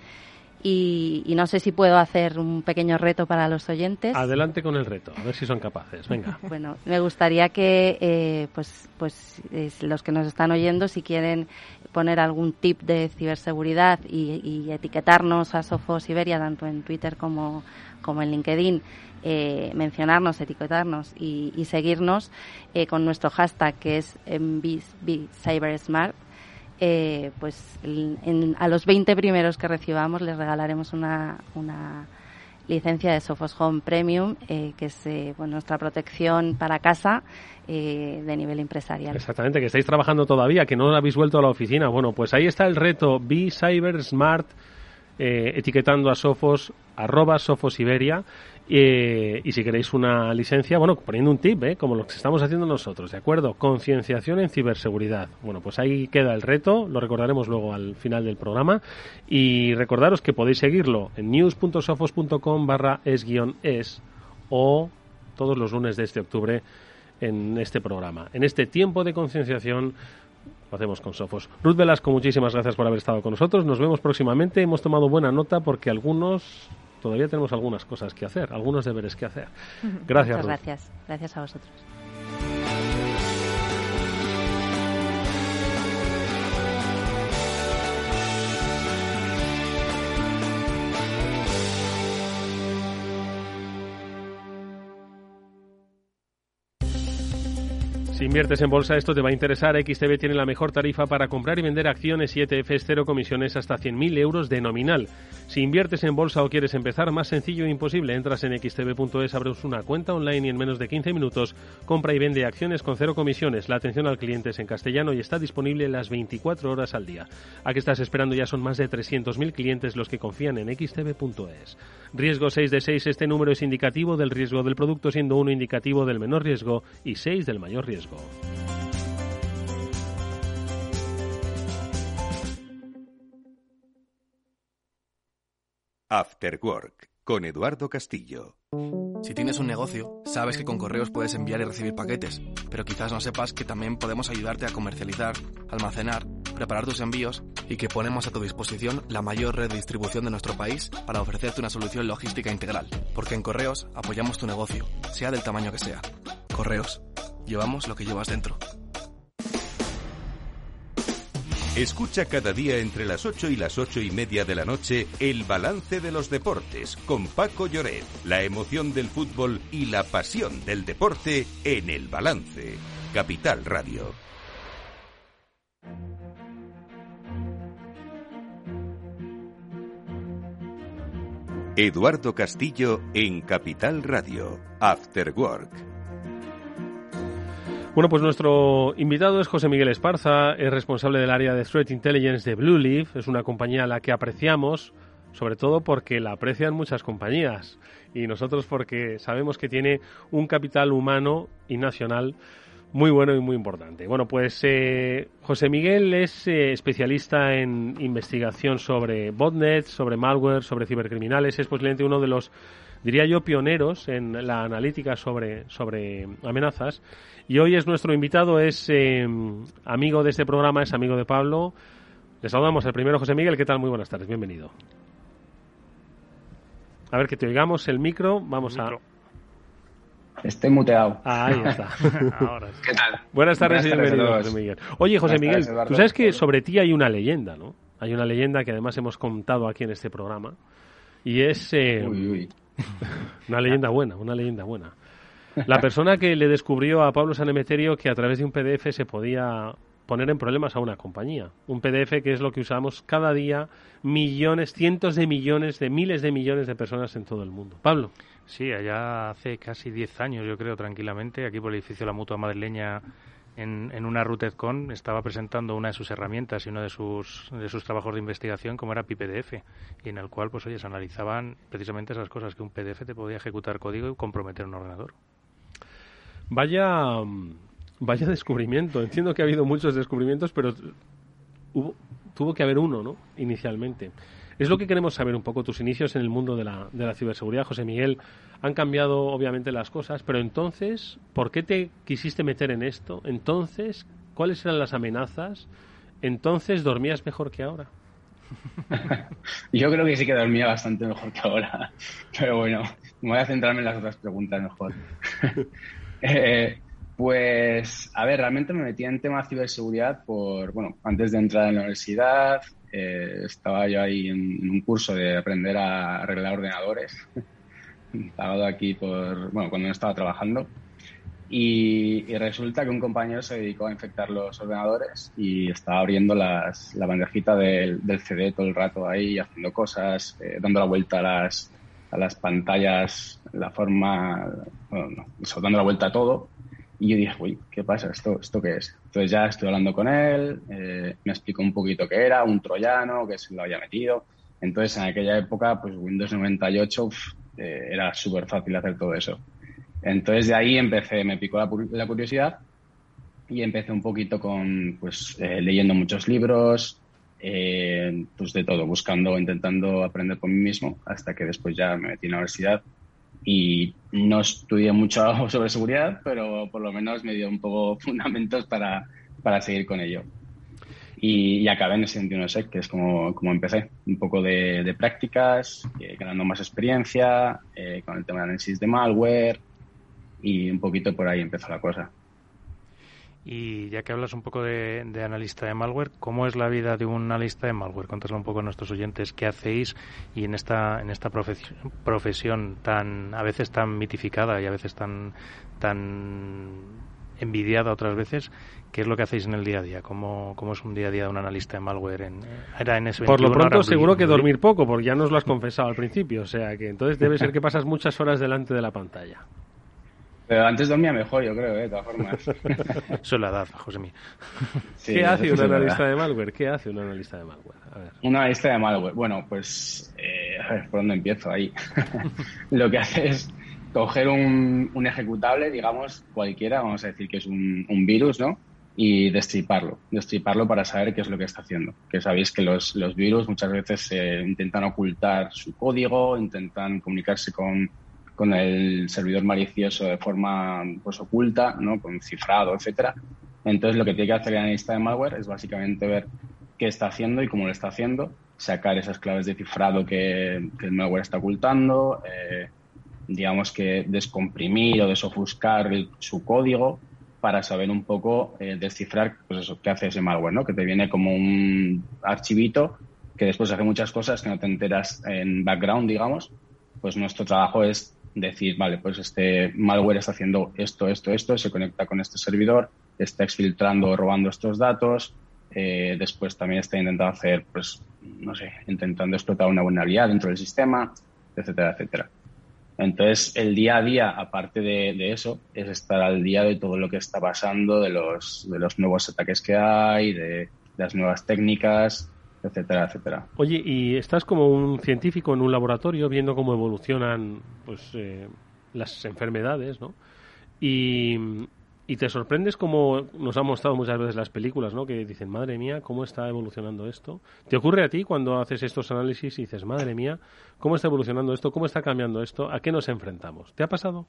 y, y no sé si puedo hacer un pequeño reto para los oyentes Adelante con el reto, a ver si son capaces. Venga. bueno, me gustaría que eh, pues, pues es- los que nos están oyendo, si quieren poner algún tip de ciberseguridad y, y etiquetarnos a Sofos Iberia, tanto en Twitter como, como en LinkedIn, eh, mencionarnos, etiquetarnos y, y seguirnos eh, con nuestro hashtag que es em, Be- Be CyberSmart. Eh, pues en- a los 20 primeros que recibamos les regalaremos una, una licencia de Sophos Home Premium, eh, que es eh, nuestra protección para casa eh, de nivel empresarial. Exactamente, que estáis trabajando todavía, que no habéis vuelto a la oficina. Bueno, pues ahí está el reto. Be Cyber Smart, eh, etiquetando a Sofos, arroba Sofos Iberia. Eh, y si queréis una licencia, bueno, poniendo un tip, ¿eh? como lo que estamos haciendo nosotros, ¿de acuerdo? Concienciación en ciberseguridad. Bueno, pues ahí queda el reto, lo recordaremos luego al final del programa. Y recordaros que podéis seguirlo en news.sofos.com barra es-es o todos los lunes de este octubre en este programa. En este tiempo de concienciación lo hacemos con Sofos. Ruth Velasco, muchísimas gracias por haber estado con nosotros. Nos vemos próximamente. Hemos tomado buena nota porque algunos todavía tenemos algunas cosas que hacer, algunos deberes que hacer. Gracias, Muchas gracias. Gracias a vosotros. Inviertes en bolsa, esto te va a interesar. XTB tiene la mejor tarifa para comprar y vender acciones y ETFs, cero comisiones hasta 100.000 euros de nominal. Si inviertes en bolsa o quieres empezar, más sencillo e imposible. Entras en xtb.es, abres una cuenta online y en menos de 15 minutos compra y vende acciones con cero comisiones. La atención al cliente es en castellano y está disponible las 24 horas al día. ¿A qué estás esperando? Ya son más de 300.000 clientes los que confían en xtb.es. Riesgo 6 de 6. Este número es indicativo del riesgo del producto, siendo uno indicativo del menor riesgo y 6 del mayor riesgo. After Work con Eduardo Castillo. Si tienes un negocio, sabes que con correos puedes enviar y recibir paquetes, pero quizás no sepas que también podemos ayudarte a comercializar, almacenar, preparar tus envíos y que ponemos a tu disposición la mayor red de distribución de nuestro país para ofrecerte una solución logística integral. Porque en correos apoyamos tu negocio, sea del tamaño que sea. Correos, llevamos lo que llevas dentro. Escucha cada día entre las 8 y las 8 y media de la noche el balance de los deportes con Paco Lloret, la emoción del fútbol y la pasión del deporte en el balance. Capital Radio. Eduardo Castillo en Capital Radio. After Work. Bueno, pues nuestro invitado es José Miguel Esparza, es responsable del área de Threat Intelligence de Blue Leaf, es una compañía a la que apreciamos, sobre todo porque la aprecian muchas compañías y nosotros porque sabemos que tiene un capital humano y nacional muy bueno y muy importante. Bueno, pues eh, José Miguel es eh, especialista en investigación sobre botnets, sobre malware, sobre cibercriminales, es posiblemente uno de los diría yo, pioneros en la analítica sobre, sobre amenazas. Y hoy es nuestro invitado, es eh, amigo de este programa, es amigo de Pablo. Le saludamos al primero, José Miguel. ¿Qué tal? Muy buenas tardes, bienvenido. A ver que te oigamos el micro. Vamos a. Estoy muteado. Ahí está. Ahora ¿Qué tal? Buenas tardes, y bienvenido, José Miguel. Oye, José Miguel, tú sabes que sobre ti hay una leyenda, ¿no? Hay una leyenda que además hemos contado aquí en este programa. Y es eh, una leyenda buena, una leyenda buena. La persona que le descubrió a Pablo Sanemeterio que a través de un PDF se podía poner en problemas a una compañía. Un PDF que es lo que usamos cada día millones, cientos de millones, de miles de millones de personas en todo el mundo. Pablo. Sí, allá hace casi 10 años, yo creo, tranquilamente, aquí por el edificio de la Mutua Madrileña, en, en una RUTEDCON, estaba presentando una de sus herramientas y uno de sus, de sus trabajos de investigación, como era PIPDF, y en el cual, pues, oye, se analizaban precisamente esas cosas, que un PDF te podía ejecutar código y comprometer un ordenador. Vaya, vaya descubrimiento. Entiendo que ha habido muchos descubrimientos, pero hubo, tuvo que haber uno, ¿no? Inicialmente. Es lo que queremos saber un poco. Tus inicios en el mundo de la, de la ciberseguridad, José Miguel, han cambiado obviamente las cosas, pero entonces, ¿por qué te quisiste meter en esto? Entonces, ¿cuáles eran las amenazas? Entonces, ¿dormías mejor que ahora? Yo creo que sí que dormía bastante mejor que ahora, pero bueno, me voy a centrarme en las otras preguntas mejor. eh, pues, a ver, realmente me metí en tema de ciberseguridad por, bueno, antes de entrar en la universidad, eh, estaba yo ahí en, un curso de aprender a arreglar ordenadores, pagado aquí por, bueno, cuando no estaba trabajando. Y, resulta que un compañero se dedicó a infectar los ordenadores y estaba abriendo las, la bandejita del, CD todo el rato ahí, haciendo cosas, eh, dando la vuelta a las, las pantallas, la forma, bueno, la vuelta a todo. Y yo dije, uy, ¿qué pasa? ¿Esto, ¿Esto qué es? Entonces ya estoy hablando con él, eh, me explicó un poquito qué era, un troyano, que se lo había metido. Entonces en aquella época, pues Windows 98 eh, era súper fácil hacer todo eso. Entonces de ahí empecé, me picó la, curiosidad y empecé un poquito con, pues, eh, leyendo muchos libros, pues de todo, buscando, intentando aprender por mí mismo, hasta que después ya me metí en la universidad y no estudié mucho sobre seguridad, pero por lo menos me dio un poco fundamentos para, para seguir con ello. Y, acabé en el 21SEC, que es como, como empecé, un poco de, de prácticas, eh, ganando más experiencia eh, con el tema de análisis de malware y un poquito por ahí empezó la cosa. Y ya que hablas un poco de, analista de malware, ¿cómo es la vida de un analista de malware? Contáselo un poco a nuestros oyentes qué hacéis y en esta en esta profesión, tan a veces tan mitificada y a veces tan tan envidiada otras veces, ¿qué es lo que hacéis en el día a día? ¿Cómo, cómo es un día a día de un analista de malware? En, era en ese Por lo pronto seguro que dormir poco, porque ya nos lo has confesado al principio, o sea que entonces debe ser que pasas muchas horas delante de la pantalla. Pero antes dormía mejor, yo creo, ¿eh? de todas formas. Eso es la edad, José mío. ¿Qué hace un analista de malware? ¿Qué hace un analista de malware? A ver. Un analista de malware. Bueno, pues, eh, a ver, ¿por dónde empiezo ahí? Lo que hace es coger un, un, ejecutable, digamos, cualquiera, vamos a decir que es un, un, virus, ¿no? Y destriparlo. Destriparlo para saber qué es lo que está haciendo. Que sabéis que los, los virus muchas veces eh, intentan ocultar su código, intentan comunicarse con con el servidor malicioso de forma pues oculta, ¿no? con cifrado, etcétera. Entonces lo que tiene que hacer el analista de malware es básicamente ver qué está haciendo y cómo lo está haciendo, sacar esas claves de cifrado que, el malware está ocultando, eh, digamos que descomprimir o desofuscar su código para saber un poco eh, descifrar pues eso, qué hace ese malware, ¿no? que te viene como un archivito que después hace muchas cosas que no te enteras en background, digamos, pues nuestro trabajo es decir, vale, pues este malware está haciendo esto, esto, esto, se conecta con este servidor, está exfiltrando o robando estos datos, eh, después también está intentando hacer, pues, no sé, intentando explotar una vulnerabilidad dentro del sistema, etcétera, etcétera. Entonces, el día a día, aparte de, eso, es estar al día de todo lo que está pasando, de los, de los nuevos ataques que hay, de las nuevas técnicas, etcétera, etcétera. Oye, y estás como un científico en un laboratorio viendo cómo evolucionan pues, eh, las enfermedades, ¿no? Y, y te sorprendes como nos han mostrado muchas veces las películas, ¿no? Que dicen, madre mía, ¿cómo está evolucionando esto? ¿Te ocurre a ti cuando haces estos análisis y dices, madre mía, ¿cómo está evolucionando esto? ¿Cómo está cambiando esto? ¿A qué nos enfrentamos? ¿Te ha pasado?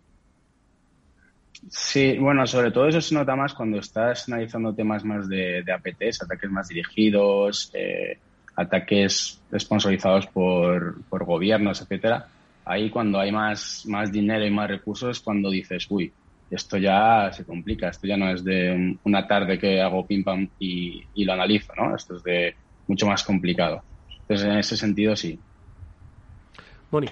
Sí, bueno, sobre todo eso se nota más cuando estás analizando temas más de, de APTs, ataques más dirigidos, eh, ataques sponsorizados por, por gobiernos, etcétera, ahí cuando hay más, más dinero y más recursos es cuando dices, uy, esto ya se complica, esto ya no es de una tarde que hago pim pam y, y lo analizo, ¿no? Esto es de mucho más complicado. Entonces, en ese sentido, sí. Moni.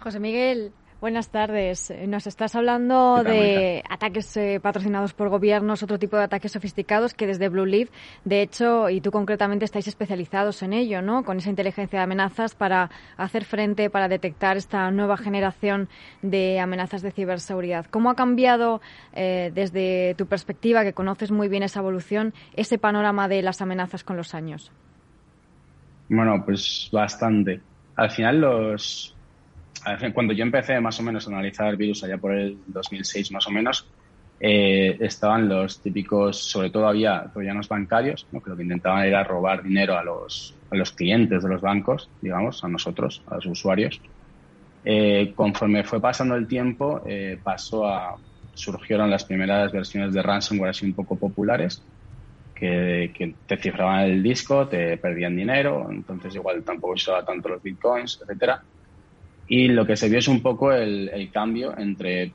José Miguel, Buenas tardes. Nos estás hablando de ataques eh, patrocinados por gobiernos, otro tipo de ataques sofisticados que desde Blue Leaf, de hecho, y tú concretamente estáis especializados en ello, ¿no? Con esa inteligencia de amenazas para hacer frente, para detectar esta nueva generación de amenazas de ciberseguridad. ¿Cómo ha cambiado eh, desde tu perspectiva, que conoces muy bien esa evolución, ese panorama de las amenazas con los años? Bueno, pues bastante. Al final los cuando yo empecé más o menos a analizar virus allá por el 2006 más o menos, eh, estaban los típicos, sobre todo había troyanos bancarios, que lo que intentaban era robar dinero a los, a los clientes de los bancos, digamos, a nosotros, a los usuarios. Eh, conforme fue pasando el tiempo, eh, pasó a, surgieron las primeras versiones de ransomware así un poco populares, que, que, te cifraban el disco, te perdían dinero, entonces igual tampoco usaba tanto los bitcoins, etcétera. Y lo que se vio es un poco el, cambio entre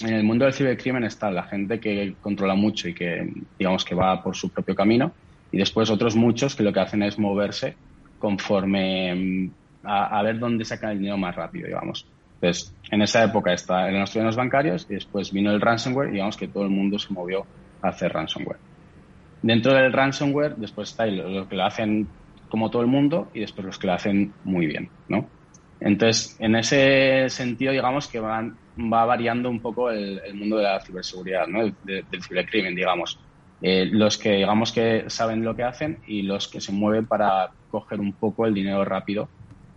en el mundo del cibercrimen está la gente que controla mucho y que digamos que va por su propio camino y después otros muchos que lo que hacen es moverse conforme mm, a, ver dónde sacan el dinero más rápido, digamos. Entonces, en esa época está, eran los ciudadanos bancarios y después vino el ransomware y digamos que todo el mundo se movió a hacer ransomware. Dentro del ransomware, después está los que lo hacen como todo el mundo y después los que lo hacen muy bien, ¿no? Entonces, en ese sentido, digamos que van, va variando un poco el, mundo de la ciberseguridad, ¿no? del cibercrimen, digamos. Eh, los que, digamos que saben lo que hacen y los que se mueven para coger un poco el dinero rápido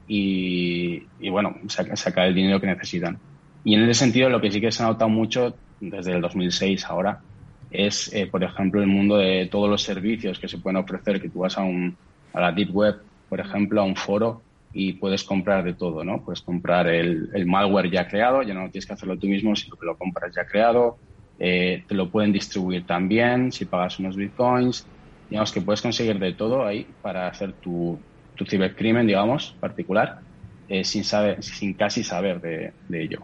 y, bueno, sacar el dinero que necesitan. Y en ese sentido, lo que sí que se ha notado mucho desde el 2006 ahora es, eh, por ejemplo, el mundo de todos los servicios que se pueden ofrecer, que tú vas a, un, a la Deep Web, por ejemplo, a un foro y puedes comprar de todo, ¿no? Puedes comprar el, el, malware ya creado, ya no tienes que hacerlo tú mismo, sino que lo compras ya creado. Eh, te lo pueden distribuir también si pagas unos bitcoins. Digamos que puedes conseguir de todo ahí para hacer tu, tu cibercrimen, digamos, particular, eh, sin, saber, sin casi saber de, de ello.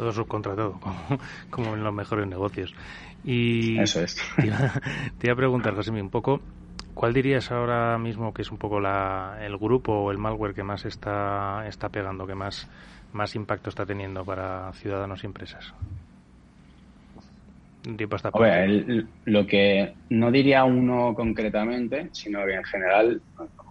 Todo subcontratado, como, como en los mejores negocios. Y Eso es. Te iba, te iba a preguntar, José, un poco ¿Cuál dirías ahora mismo que es un poco la, el grupo o el malware que más está, está pegando, que más, más impacto está teniendo para ciudadanos y empresas? Hasta el, lo que no diría uno concretamente, sino que en general,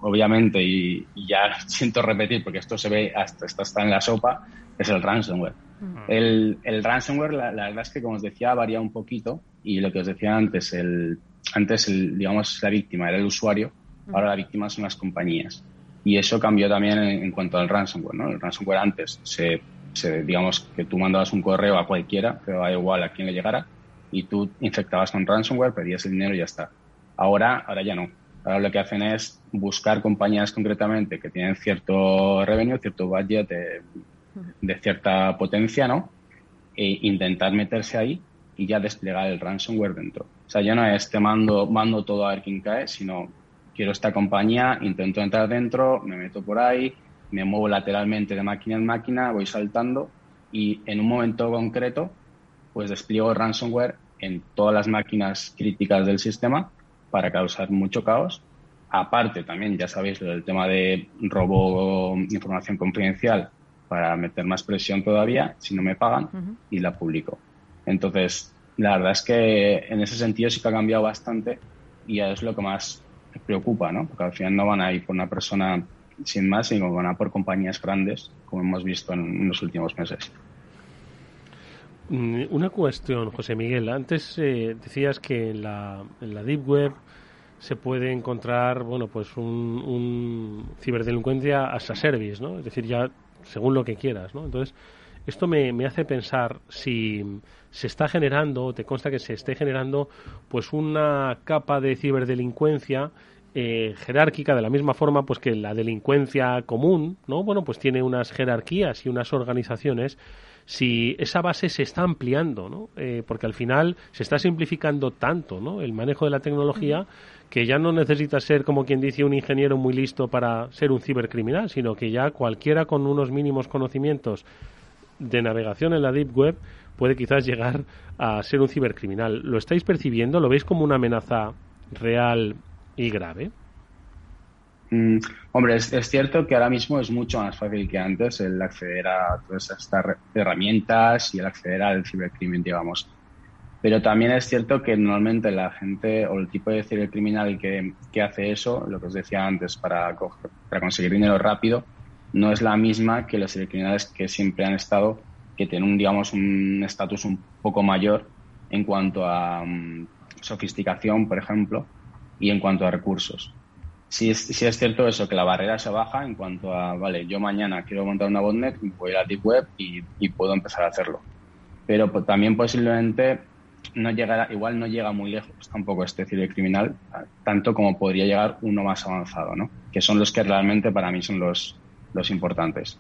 obviamente, y, y, ya siento repetir porque esto se ve hasta, esto está en la sopa, es el ransomware. El, el, ransomware, la, la, verdad es que, como os decía, varía un poquito y lo que os decía antes, el, antes, el, digamos, la víctima era el usuario, ahora la víctima son las compañías. Y eso cambió también en, en cuanto al ransomware, ¿no? El ransomware antes se, se, digamos, que tú mandabas un correo a cualquiera, pero da igual a quién le llegara, y tú infectabas con ransomware, pedías el dinero y ya está. Ahora, ahora ya no. Ahora lo que hacen es buscar compañías concretamente que tienen cierto revenue, cierto budget de, de cierta potencia, ¿no? E intentar meterse ahí y ya desplegar el ransomware dentro. O sea, ya no es te mando, mando todo a ver quién cae, sino quiero esta compañía, intento entrar dentro, me meto por ahí, me muevo lateralmente de máquina en máquina, voy saltando y en un momento concreto, pues despliego el ransomware en todas las máquinas críticas del sistema para causar mucho caos. Aparte, también ya sabéis del tema de robo información confidencial para meter más presión todavía si no me pagan uh -huh. y la publico. Entonces, la verdad es que en ese sentido sí que ha cambiado bastante y es lo que más preocupa, ¿no? Porque al final no van a ir por una persona sin más, sino van a por compañías grandes, como hemos visto en, los últimos meses. Mm, una cuestión, José Miguel. Antes eh, decías que en la, en la Deep Web se puede encontrar, bueno, pues un, un ciberdelincuencia as a service, ¿no? Es decir, ya según lo que quieras, ¿no? Entonces, esto me, me, hace pensar si se está generando, te consta que se esté generando, pues una capa de ciberdelincuencia eh, jerárquica de la misma forma pues que la delincuencia común, ¿no? Bueno, pues tiene unas jerarquías y unas organizaciones si esa base se está ampliando, ¿no? Eh, porque al final se está simplificando tanto, ¿no? El manejo de la tecnología que ya no necesita ser, como quien dice, un ingeniero muy listo para ser un cibercriminal, sino que ya cualquiera con unos mínimos conocimientos de navegación en la Deep Web puede quizás llegar a ser un cibercriminal. ¿Lo estáis percibiendo? ¿Lo veis como una amenaza real y grave? Mm, hombre, es, cierto que ahora mismo es mucho más fácil que antes el acceder a todas estas herramientas y el acceder al cibercrimen, digamos. Pero también es cierto que normalmente la gente o el tipo de cibercriminal que, que hace eso, lo que os decía antes, para, para conseguir dinero rápido, no es la misma que los cibercriminales que siempre han estado, que tienen, un, digamos, un estatus un poco mayor en cuanto a mm, sofisticación, por ejemplo, y en cuanto a recursos. Si es, es cierto eso, que la barrera se baja en cuanto a, vale, yo mañana quiero montar una botnet, voy a la Deep Web y, puedo empezar a hacerlo. Pero también posiblemente no llegará, igual no llega muy lejos tampoco este cibercriminal, tanto como podría llegar uno más avanzado, ¿no? Que son los que realmente para mí son los, los importantes.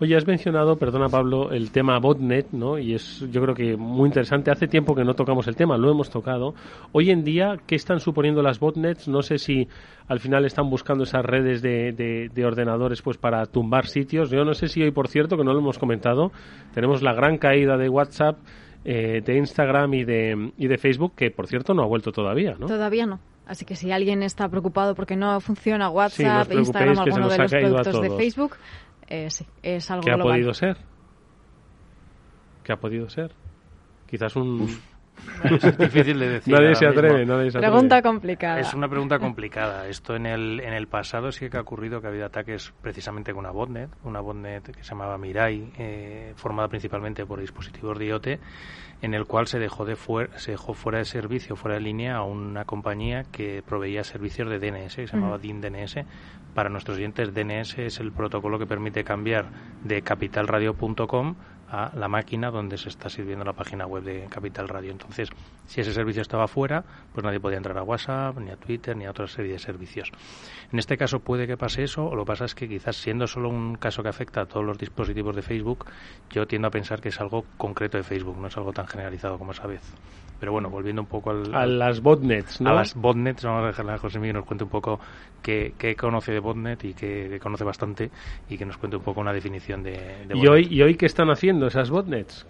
Oye, has mencionado, perdona Pablo, el tema botnet, ¿no? Y es yo creo que muy interesante. Hace tiempo que no tocamos el tema, lo hemos tocado. Hoy en día, ¿qué están suponiendo las botnets? No sé si al final están buscando esas redes de, de, ordenadores pues para tumbar sitios. Yo no sé si hoy, por cierto, que no lo hemos comentado, tenemos la gran caída de WhatsApp, eh, de Instagram y de, y de Facebook, que por cierto no ha vuelto todavía, ¿no? Todavía no. Así que si alguien está preocupado porque no funciona WhatsApp, Instagram, alguno de los productos de Facebook, eh, sí, es algo ¿Qué ha podido ser? ¿Qué ha podido ser? Quizás un... es difícil de decir. Nadie se, atreve, nadie se atreve, Pregunta complicada. Es una pregunta complicada. Esto en el, en el pasado sí que ha ocurrido que ha habido ataques precisamente con una botnet, una botnet que se llamaba Mirai, eh, formada principalmente por dispositivos de IoT, en el cual se dejó, de se dejó fuera de servicio, fuera de línea, a una compañía que proveía servicios de DNS, que se llamaba DIN DNS. Para nuestros oyentes, DNS es el protocolo que permite cambiar de capitalradio.com a la máquina donde se está sirviendo la página web de Capital Radio. Entonces, si ese servicio estaba fuera, pues nadie podía entrar a WhatsApp, ni a Twitter, ni a otra serie de servicios. En este caso puede que pase eso, o lo que pasa es que quizás siendo solo un caso que afecta a todos los dispositivos de Facebook, yo tiendo a pensar que es algo concreto de Facebook, no es algo tan generalizado como esa vez. Pero bueno, volviendo un poco al, a las botnets, ¿no? A las botnets, vamos a dejarle a José Miguel que nos cuente un poco qué, conoce de botnet y qué, conoce bastante y que nos cuente un poco una definición de, ¿Y hoy, ¿Y hoy qué están haciendo esas botnets?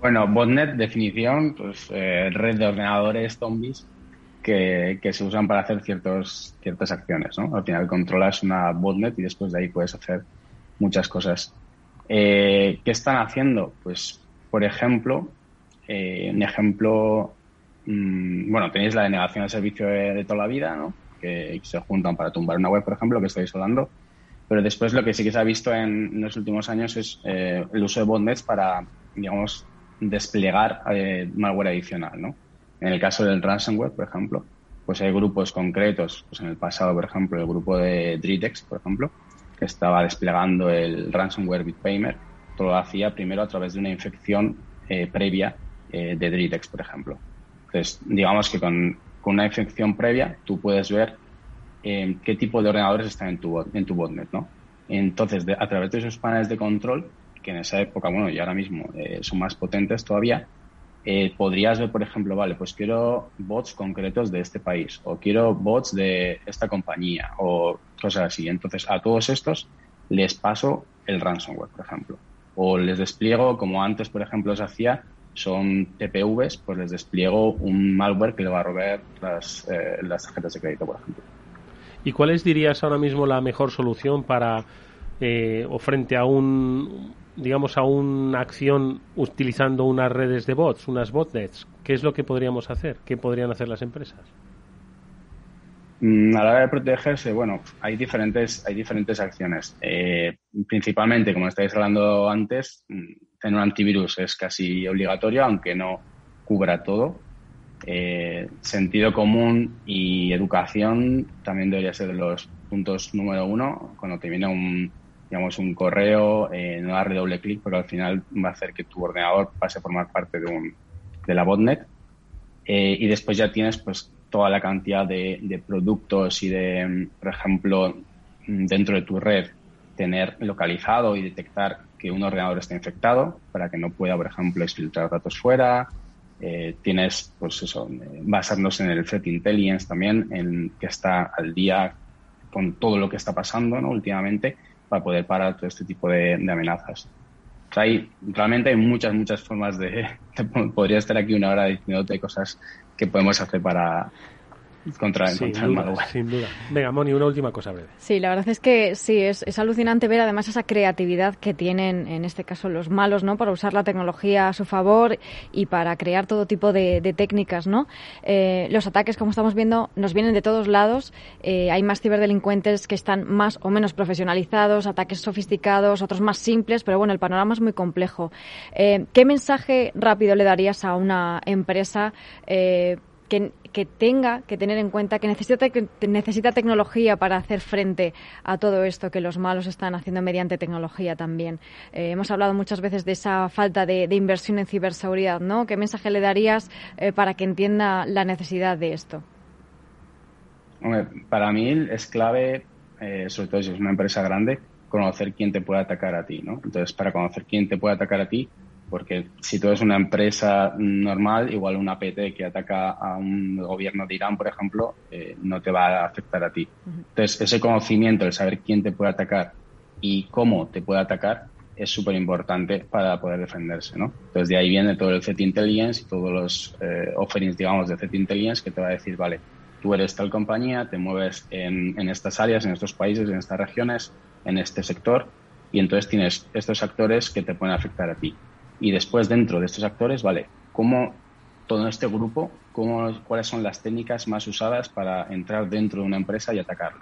Bueno, botnet, definición, pues eh, red de ordenadores zombies que, se usan para hacer ciertos, ciertas acciones, ¿no? Al final controlas una botnet y después de ahí puedes hacer muchas cosas. Eh, ¿Qué están haciendo? Pues, por ejemplo, eh, un ejemplo, mm, bueno, tenéis la denegación de servicio de, toda la vida, ¿no? Que se juntan para tumbar una web, por ejemplo, que estáis hablando. Pero después lo que sí que se ha visto en, los últimos años es eh, el uso de botnets para, digamos, desplegar eh, malware adicional, ¿no? En el caso del ransomware, por ejemplo, pues hay grupos concretos, pues en el pasado, por ejemplo, el grupo de Dritex, por ejemplo, que estaba desplegando el ransomware Bitpaymer, todo lo hacía primero a través de una infección previa eh, de Dritex, por ejemplo. Entonces, digamos que con, una infección previa tú puedes ver eh, qué tipo de ordenadores están en tu, en tu botnet, ¿no? Entonces, a través de esos paneles de control, que en esa época, bueno, y ahora mismo eh, son más potentes todavía, podrías ver, por ejemplo, vale, pues quiero bots concretos de este país, o quiero bots de esta compañía, o cosas así. Entonces, a todos estos les paso el ransomware, por ejemplo. O les despliego, como antes, por ejemplo, se hacía, son TPVs, pues les despliego un malware que le va a robar las, eh, las tarjetas de crédito, por ejemplo. ¿Y cuál es, dirías, ahora mismo la mejor solución para, eh, o frente a un, digamos, a una acción utilizando unas redes de bots, unas botnets? ¿Qué es lo que podríamos hacer? ¿Qué podrían hacer las empresas? Mm, a la hora de protegerse, bueno, hay diferentes, hay diferentes acciones. Eh, principalmente, como estáis hablando antes, mm, tener un antivirus es casi obligatorio, aunque no cubra todo. Eh, sentido común y educación también debería ser de los puntos número uno. Cuando te viene un, digamos, un correo, eh, no darle doble clic, porque al final va a hacer que tu ordenador pase a formar parte de, un, de la botnet. Eh, y después ya tienes pues toda la cantidad de, de productos y de, por ejemplo, dentro de tu red tener localizado y detectar que un ordenador está infectado para que no pueda, por ejemplo, exfiltrar datos fuera. Eh, tienes, pues eso, basarnos en el threat intelligence también, en que está al día con todo lo que está pasando ¿no? últimamente para poder parar todo este tipo de, amenazas. hay, realmente hay muchas, muchas formas de, Podría estar aquí una hora diciéndote cosas que podemos hacer para, contra, sin duda, Sin duda. Venga, Moni, una última cosa breve. Sí, la verdad es que sí, es, es, alucinante ver además esa creatividad que tienen, en este caso, los malos, ¿no? Para usar la tecnología a su favor y para crear todo tipo de, técnicas, ¿no? Eh, los ataques, como estamos viendo, nos vienen de todos lados. Eh, hay más ciberdelincuentes que están más o menos profesionalizados, ataques sofisticados, otros más simples, pero bueno, el panorama es muy complejo. Eh, ¿Qué mensaje rápido le darías a una empresa que, tenga que tener en cuenta que necesita, necesita tecnología para hacer frente a todo esto que los malos están haciendo mediante tecnología también. Eh, hemos hablado muchas veces de esa falta de, inversión en ciberseguridad, ¿no? ¿Qué mensaje le darías eh, para que entienda la necesidad de esto? para mí es clave, eh, sobre todo si es una empresa grande, conocer quién te puede atacar a ti, ¿no? Entonces, para conocer quién te puede atacar a ti, porque si tú eres una empresa normal, igual una PT que ataca a un gobierno de Irán, por ejemplo, eh, no te va a afectar a ti. Entonces, ese conocimiento, el saber quién te puede atacar y cómo te puede atacar, es súper importante para poder defenderse, ¿no? Entonces, de ahí viene todo el Threat Intelligence y todos los eh, offerings, digamos, de Threat Intelligence que te va a decir, vale, tú eres tal compañía, te mueves en, en estas áreas, en estos países, en estas regiones, en este sector, y entonces tienes estos actores que te pueden afectar a ti y después dentro de estos actores, vale, cómo todo este grupo, cómo, cuáles son las técnicas más usadas para entrar dentro de una empresa y atacarla.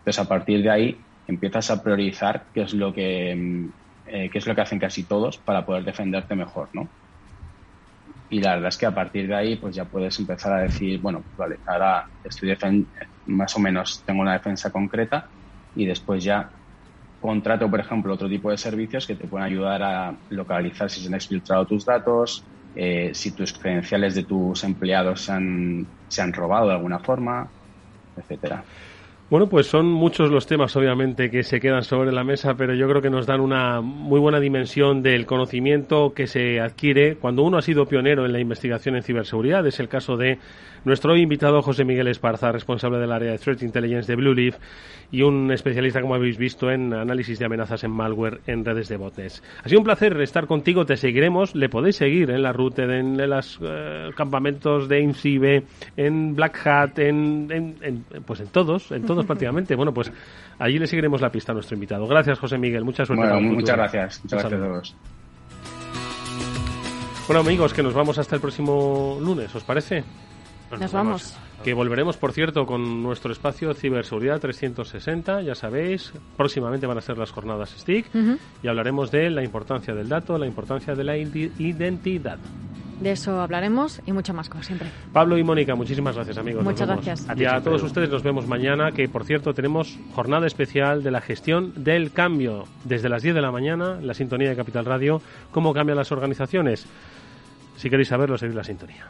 Entonces, a partir de ahí, empiezas a priorizar qué es lo que, mm, eh, qué es lo que hacen casi todos para poder defenderte mejor, ¿no? Y la verdad es que a partir de ahí, pues ya puedes empezar a decir, bueno, vale, ahora estoy más o menos tengo una defensa concreta y después ya contrato, por ejemplo, otro tipo de servicios que te pueden ayudar a localizar si se han exfiltrado tus datos, eh, si tus credenciales de tus empleados se han, se han robado de alguna forma, etcétera. Bueno, pues son muchos los temas, obviamente, que se quedan sobre la mesa, pero yo creo que nos dan una muy buena dimensión del conocimiento que se adquiere cuando uno ha sido pionero en la investigación en ciberseguridad. Es el caso de nuestro invitado José Miguel Esparza, responsable del área de Threat Intelligence de Blue Leaf y un especialista, como habéis visto, en análisis de amenazas en malware en redes de botnets. Ha sido un placer estar contigo, te seguiremos, le podéis seguir en la ruta, en, los eh, campamentos de IMCIBE, en Black Hat, en, pues en todos, en todos prácticamente. Bueno, pues allí le seguiremos la pista a nuestro invitado. Gracias, José Miguel, mucha suerte. Bueno, muchas gracias, muchas gracias a todos. Bueno, amigos, que nos vamos hasta el próximo lunes, ¿os parece? Nos, vamos. Que volveremos, por cierto, con nuestro espacio Ciberseguridad 360, ya sabéis. Próximamente van a ser las jornadas STIC y hablaremos de la importancia del dato, la importancia de la identidad. De eso hablaremos y mucho más, como siempre. Pablo y Mónica, muchísimas gracias, amigos. Muchas gracias. y a todos ustedes nos vemos mañana, que por cierto tenemos jornada especial de la gestión del cambio. Desde las 10 de la mañana, la sintonía de Capital Radio, cómo cambian las organizaciones. Si queréis saberlo, seguid la sintonía.